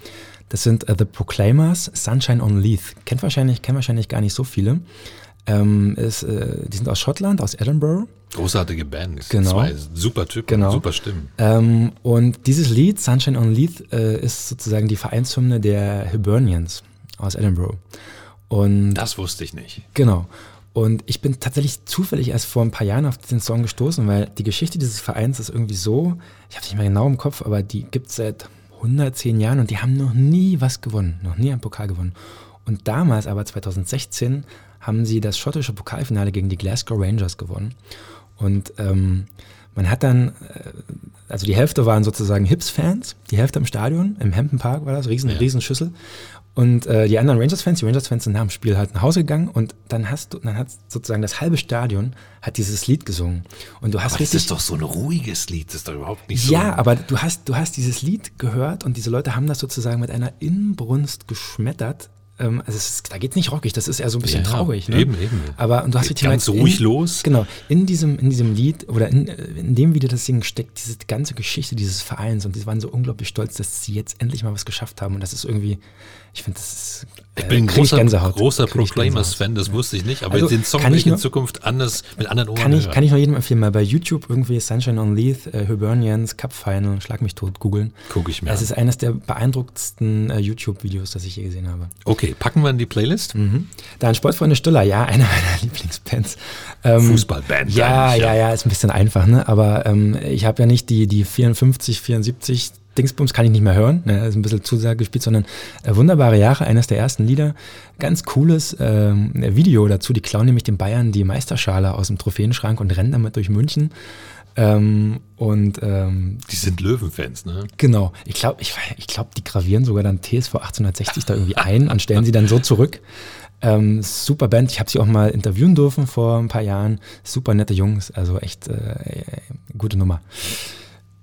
das sind uh, The Proclaimers, Sunshine on Leith. Kennt wahrscheinlich, kennen wahrscheinlich gar nicht so viele. Ähm, ist, äh, die sind aus Schottland, aus Edinburgh. Großartige Band. Genau. Zwei super Typen, genau. super Stimmen. Ähm, und dieses Lied, Sunshine on Leith, äh, ist sozusagen die Vereinshymne der Hibernians aus Edinburgh. Und das wusste ich nicht. Genau. Und ich bin tatsächlich zufällig erst vor ein paar Jahren auf diesen Song gestoßen, weil die Geschichte dieses Vereins ist irgendwie so, ich habe es nicht mehr genau im Kopf, aber die gibt es seit 110 Jahren und die haben noch nie was gewonnen, noch nie einen Pokal gewonnen. Und damals, aber 2016, haben sie das schottische Pokalfinale gegen die Glasgow Rangers gewonnen. Und ähm, man hat dann, äh, also die Hälfte waren sozusagen Hips-Fans, die Hälfte im Stadion, im Hampton Park war das, riesen, ja. riesen Schüssel. Und äh, die anderen Rangers-Fans, die Rangers-Fans sind nach dem Spiel halt nach Hause gegangen und dann hast du, dann hat sozusagen das halbe Stadion hat dieses Lied gesungen. Und du hast aber das ist doch so ein ruhiges Lied, das ist doch überhaupt nicht so. Ja, aber du hast, du hast dieses Lied gehört und diese Leute haben das sozusagen mit einer Inbrunst geschmettert ähm, also ist, da geht es nicht rockig, das ist eher so ein bisschen ja, traurig. Ne? Eben, eben. Aber und du hast richtig ganz ruhig in, los. Genau, in diesem, in diesem Lied oder in, in dem Video das Ding steckt diese ganze Geschichte dieses Vereins und die waren so unglaublich stolz, dass sie jetzt endlich mal was geschafft haben und das ist irgendwie, ich finde, das ist. Äh, ich bin ein großer, großer Proclaimers-Fan, das wusste ich nicht, aber also, den Song will ich in Zukunft anders mit anderen Ohren kann ich, hören. Kann ich nur jedem empfehlen, mal bei YouTube irgendwie Sunshine on Leith, äh, Hibernians, Cup Final, Schlag mich tot, googeln. Gucke ich mir. Es ist eines der beeindruckendsten äh, YouTube-Videos, das ich je gesehen habe. Okay, packen wir in die Playlist. Mhm. Dann Sportfreunde Stiller, ja, einer meiner Lieblingsbands. Ähm, Fußballband. Ja, ja, ja, ist ein bisschen einfach, ne? Aber ähm, ich habe ja nicht die, die 54, 74 Dingsbums kann ich nicht mehr hören, ne, ist ein bisschen zu sehr gespielt, sondern äh, wunderbare Jahre, eines der ersten Lieder. Ganz cooles äh, Video dazu. Die klauen nämlich den Bayern die Meisterschale aus dem Trophäenschrank und rennen damit durch München. Ähm, und ähm, die sind Löwenfans, ne? Genau. Ich glaube, ich, ich glaub, die gravieren sogar dann TSV 1860 da irgendwie ein und stellen sie dann so zurück. Ähm, super Band, ich habe sie auch mal interviewen dürfen vor ein paar Jahren. Super nette Jungs, also echt äh, gute Nummer.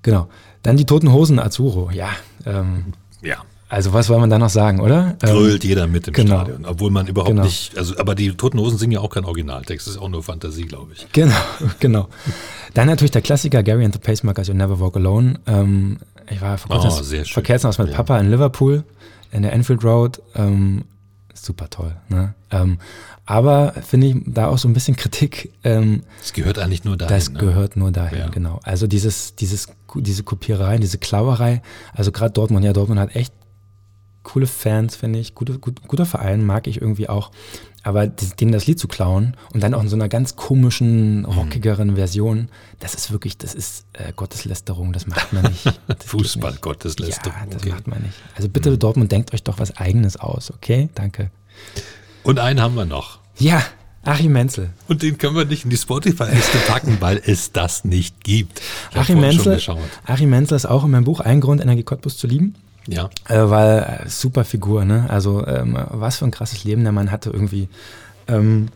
Genau. Dann die Toten Hosen Azuro, ja. Ähm, ja. Also was soll man da noch sagen, oder? Grölt ähm, jeder mit im genau. Stadion, obwohl man überhaupt genau. nicht, also aber die Toten Hosen singen ja auch kein Originaltext, das ist auch nur Fantasie, glaube ich. Genau, genau. Dann natürlich der Klassiker Gary and the Pacemakers You Never Walk Alone. Ähm, ich war vor kurzem oh, Verkehrshaus mit ja. Papa in Liverpool in der Enfield Road. Ähm, super toll. Ne? Ähm, aber finde ich da auch so ein bisschen Kritik. Ähm, das gehört eigentlich nur dahin. Das ne? gehört nur dahin, ja. genau. Also dieses, dieses, diese Kopierei, diese Klauerei. Also gerade Dortmund, ja, Dortmund hat echt coole Fans, finde ich. Gute, gut, guter Verein, mag ich irgendwie auch. Aber denen das Lied zu klauen und dann auch in so einer ganz komischen, mhm. rockigeren Version, das ist wirklich, das ist äh, Gotteslästerung, das macht man nicht. Fußball-Gotteslästerung. Ja, das okay. macht man nicht. Also bitte, mhm. Dortmund, denkt euch doch was Eigenes aus, okay? Danke. Und einen haben wir noch. Ja, Achim Menzel. Und den können wir nicht in die Spotify-Liste packen, weil es das nicht gibt. Achim Menzel, Achim Menzel ist auch in meinem Buch Ein Grund, Energie Cottbus zu lieben. Ja. Äh, weil äh, super Figur, ne? Also ähm, was für ein krasses Leben der Mann hatte irgendwie. Ähm,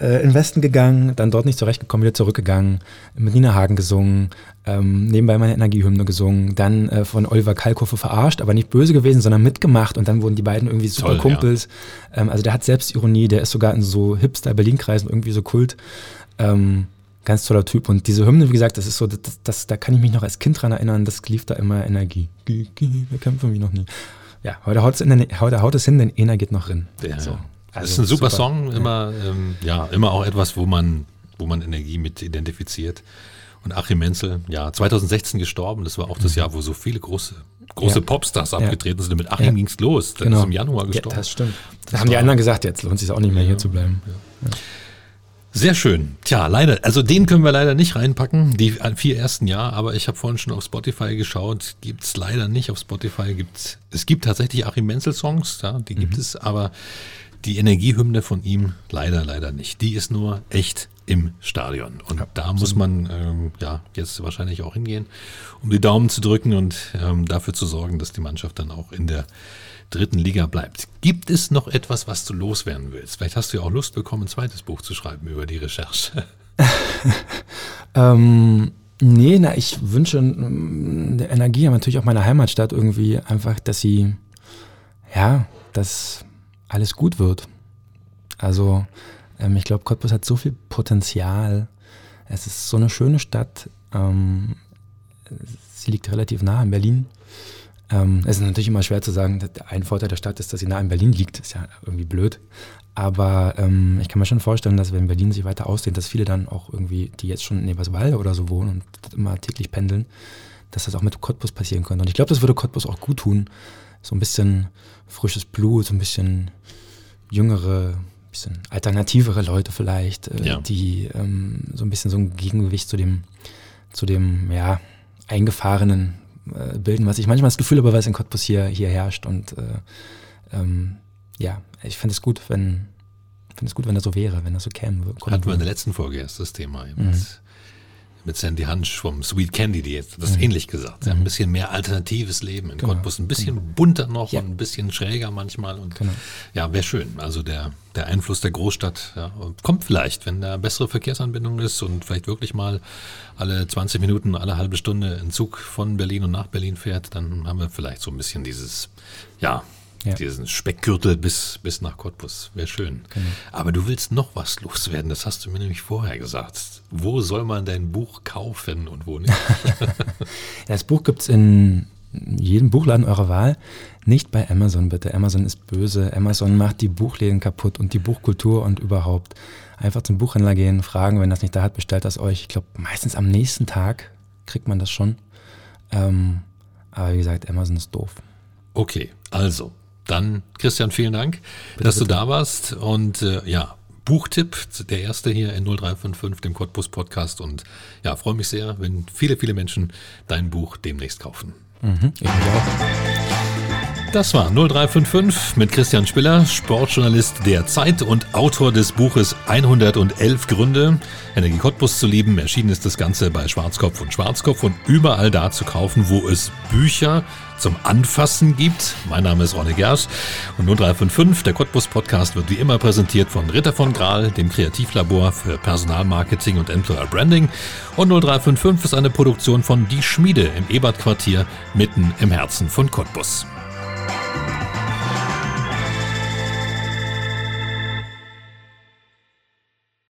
äh, in den Westen gegangen, dann dort nicht zurechtgekommen, wieder zurückgegangen, mit Nina Hagen gesungen, ähm, nebenbei meine Energiehymne gesungen, dann äh, von Oliver Kalkofe verarscht, aber nicht böse gewesen, sondern mitgemacht und dann wurden die beiden irgendwie super Toll, Kumpels. Ja. Ähm, also der hat Selbstironie, der ist sogar in so Hipster-Berlin-Kreisen irgendwie so Kult. Ähm, Ganz toller Typ. Und diese Hymne, wie gesagt, das ist so, das, das, da kann ich mich noch als Kind dran erinnern, das lief da immer Energie. Wir kämpfen wie noch nie. Ja, heute haut es, in den, heute haut es hin, denn Ener geht noch rein. Ja, so. Also, das ist ein super, super. Song, immer, ja. Ähm, ja, immer auch etwas, wo man, wo man Energie mit identifiziert. Und Achim Menzel, ja, 2016 gestorben, das war auch das mhm. Jahr, wo so viele große, große ja. Popstars abgetreten sind. Mit Achim ja. ging es los, der genau. ist im Januar gestorben. Ja, das stimmt. Da haben die anderen gesagt, jetzt lohnt es sich auch nicht mehr hier zu bleiben. Sehr schön. Tja, leider, also den können wir leider nicht reinpacken, die vier ersten Jahr, aber ich habe vorhin schon auf Spotify geschaut, gibt's leider nicht auf Spotify. Gibt's, es gibt tatsächlich Achim Menzel Songs, ja, die gibt mhm. es, aber die Energiehymne von ihm leider, leider nicht. Die ist nur echt im Stadion. Und ja, da muss man ähm, ja jetzt wahrscheinlich auch hingehen, um die Daumen zu drücken und ähm, dafür zu sorgen, dass die Mannschaft dann auch in der dritten Liga bleibt. Gibt es noch etwas, was du loswerden willst? Vielleicht hast du ja auch Lust bekommen, ein zweites Buch zu schreiben über die Recherche. ähm, nee, na, ich wünsche ähm, der Energie, aber natürlich auch meiner Heimatstadt irgendwie einfach, dass sie, ja, dass alles gut wird. Also, ähm, ich glaube, Cottbus hat so viel Potenzial. Es ist so eine schöne Stadt. Ähm, sie liegt relativ nah in Berlin. Ähm, es ist natürlich immer schwer zu sagen, ein Vorteil der Stadt ist, dass sie nah in Berlin liegt. Ist ja irgendwie blöd. Aber ähm, ich kann mir schon vorstellen, dass wenn Berlin sich weiter ausdehnt, dass viele dann auch irgendwie, die jetzt schon in Eberswalde oder so wohnen und immer täglich pendeln, dass das auch mit Cottbus passieren könnte. Und ich glaube, das würde Cottbus auch gut tun. So ein bisschen frisches Blut, so ein bisschen jüngere, bisschen alternativere Leute vielleicht, äh, ja. die ähm, so ein bisschen so ein Gegengewicht zu dem, zu dem, ja, eingefahrenen äh, bilden, was ich manchmal das Gefühl habe, es in Cottbus hier, hier herrscht. Und äh, ähm, ja, ich finde es gut, wenn finde es gut, wenn das so wäre, wenn das so käme. Hatten wir in der letzten Folge erst das Thema. Mhm mit Sandy Hansch vom Sweet Candy, die jetzt das mhm. ähnlich gesagt. Mhm. Ein bisschen mehr alternatives Leben in genau. Cottbus, ein bisschen genau. bunter noch ja. und ein bisschen schräger manchmal. Und genau. ja, wäre schön. Also der, der Einfluss der Großstadt ja, kommt vielleicht, wenn da bessere Verkehrsanbindung ist und vielleicht wirklich mal alle 20 Minuten, alle halbe Stunde ein Zug von Berlin und nach Berlin fährt, dann haben wir vielleicht so ein bisschen dieses, ja, ja. Diesen Speckgürtel bis, bis nach Cottbus. Wäre schön. Genau. Aber du willst noch was loswerden. Das hast du mir nämlich vorher gesagt. Wo soll man dein Buch kaufen und wo nicht? das Buch gibt es in jedem Buchladen eurer Wahl. Nicht bei Amazon bitte. Amazon ist böse. Amazon macht die Buchläden kaputt und die Buchkultur und überhaupt. Einfach zum Buchhändler gehen, fragen, wenn das nicht da hat, bestellt das euch. Ich glaube, meistens am nächsten Tag kriegt man das schon. Ähm, aber wie gesagt, Amazon ist doof. Okay, also dann, Christian, vielen Dank, bitte, dass bitte. du da warst. Und äh, ja, Buchtipp, der erste hier in 0355, dem Cottbus Podcast. Und ja, freue mich sehr, wenn viele, viele Menschen dein Buch demnächst kaufen. Mhm, ich auch. Das war 0355 mit Christian Spiller, Sportjournalist der Zeit und Autor des Buches 111 Gründe, Energie Cottbus zu lieben. Erschienen ist das Ganze bei Schwarzkopf und Schwarzkopf und überall da zu kaufen, wo es Bücher zum Anfassen gibt. Mein Name ist Ronne Gersch und 0355, der Cottbus Podcast, wird wie immer präsentiert von Ritter von Graal, dem Kreativlabor für Personalmarketing und Employer Branding. Und 0355 ist eine Produktion von Die Schmiede im Ebert Quartier mitten im Herzen von Cottbus.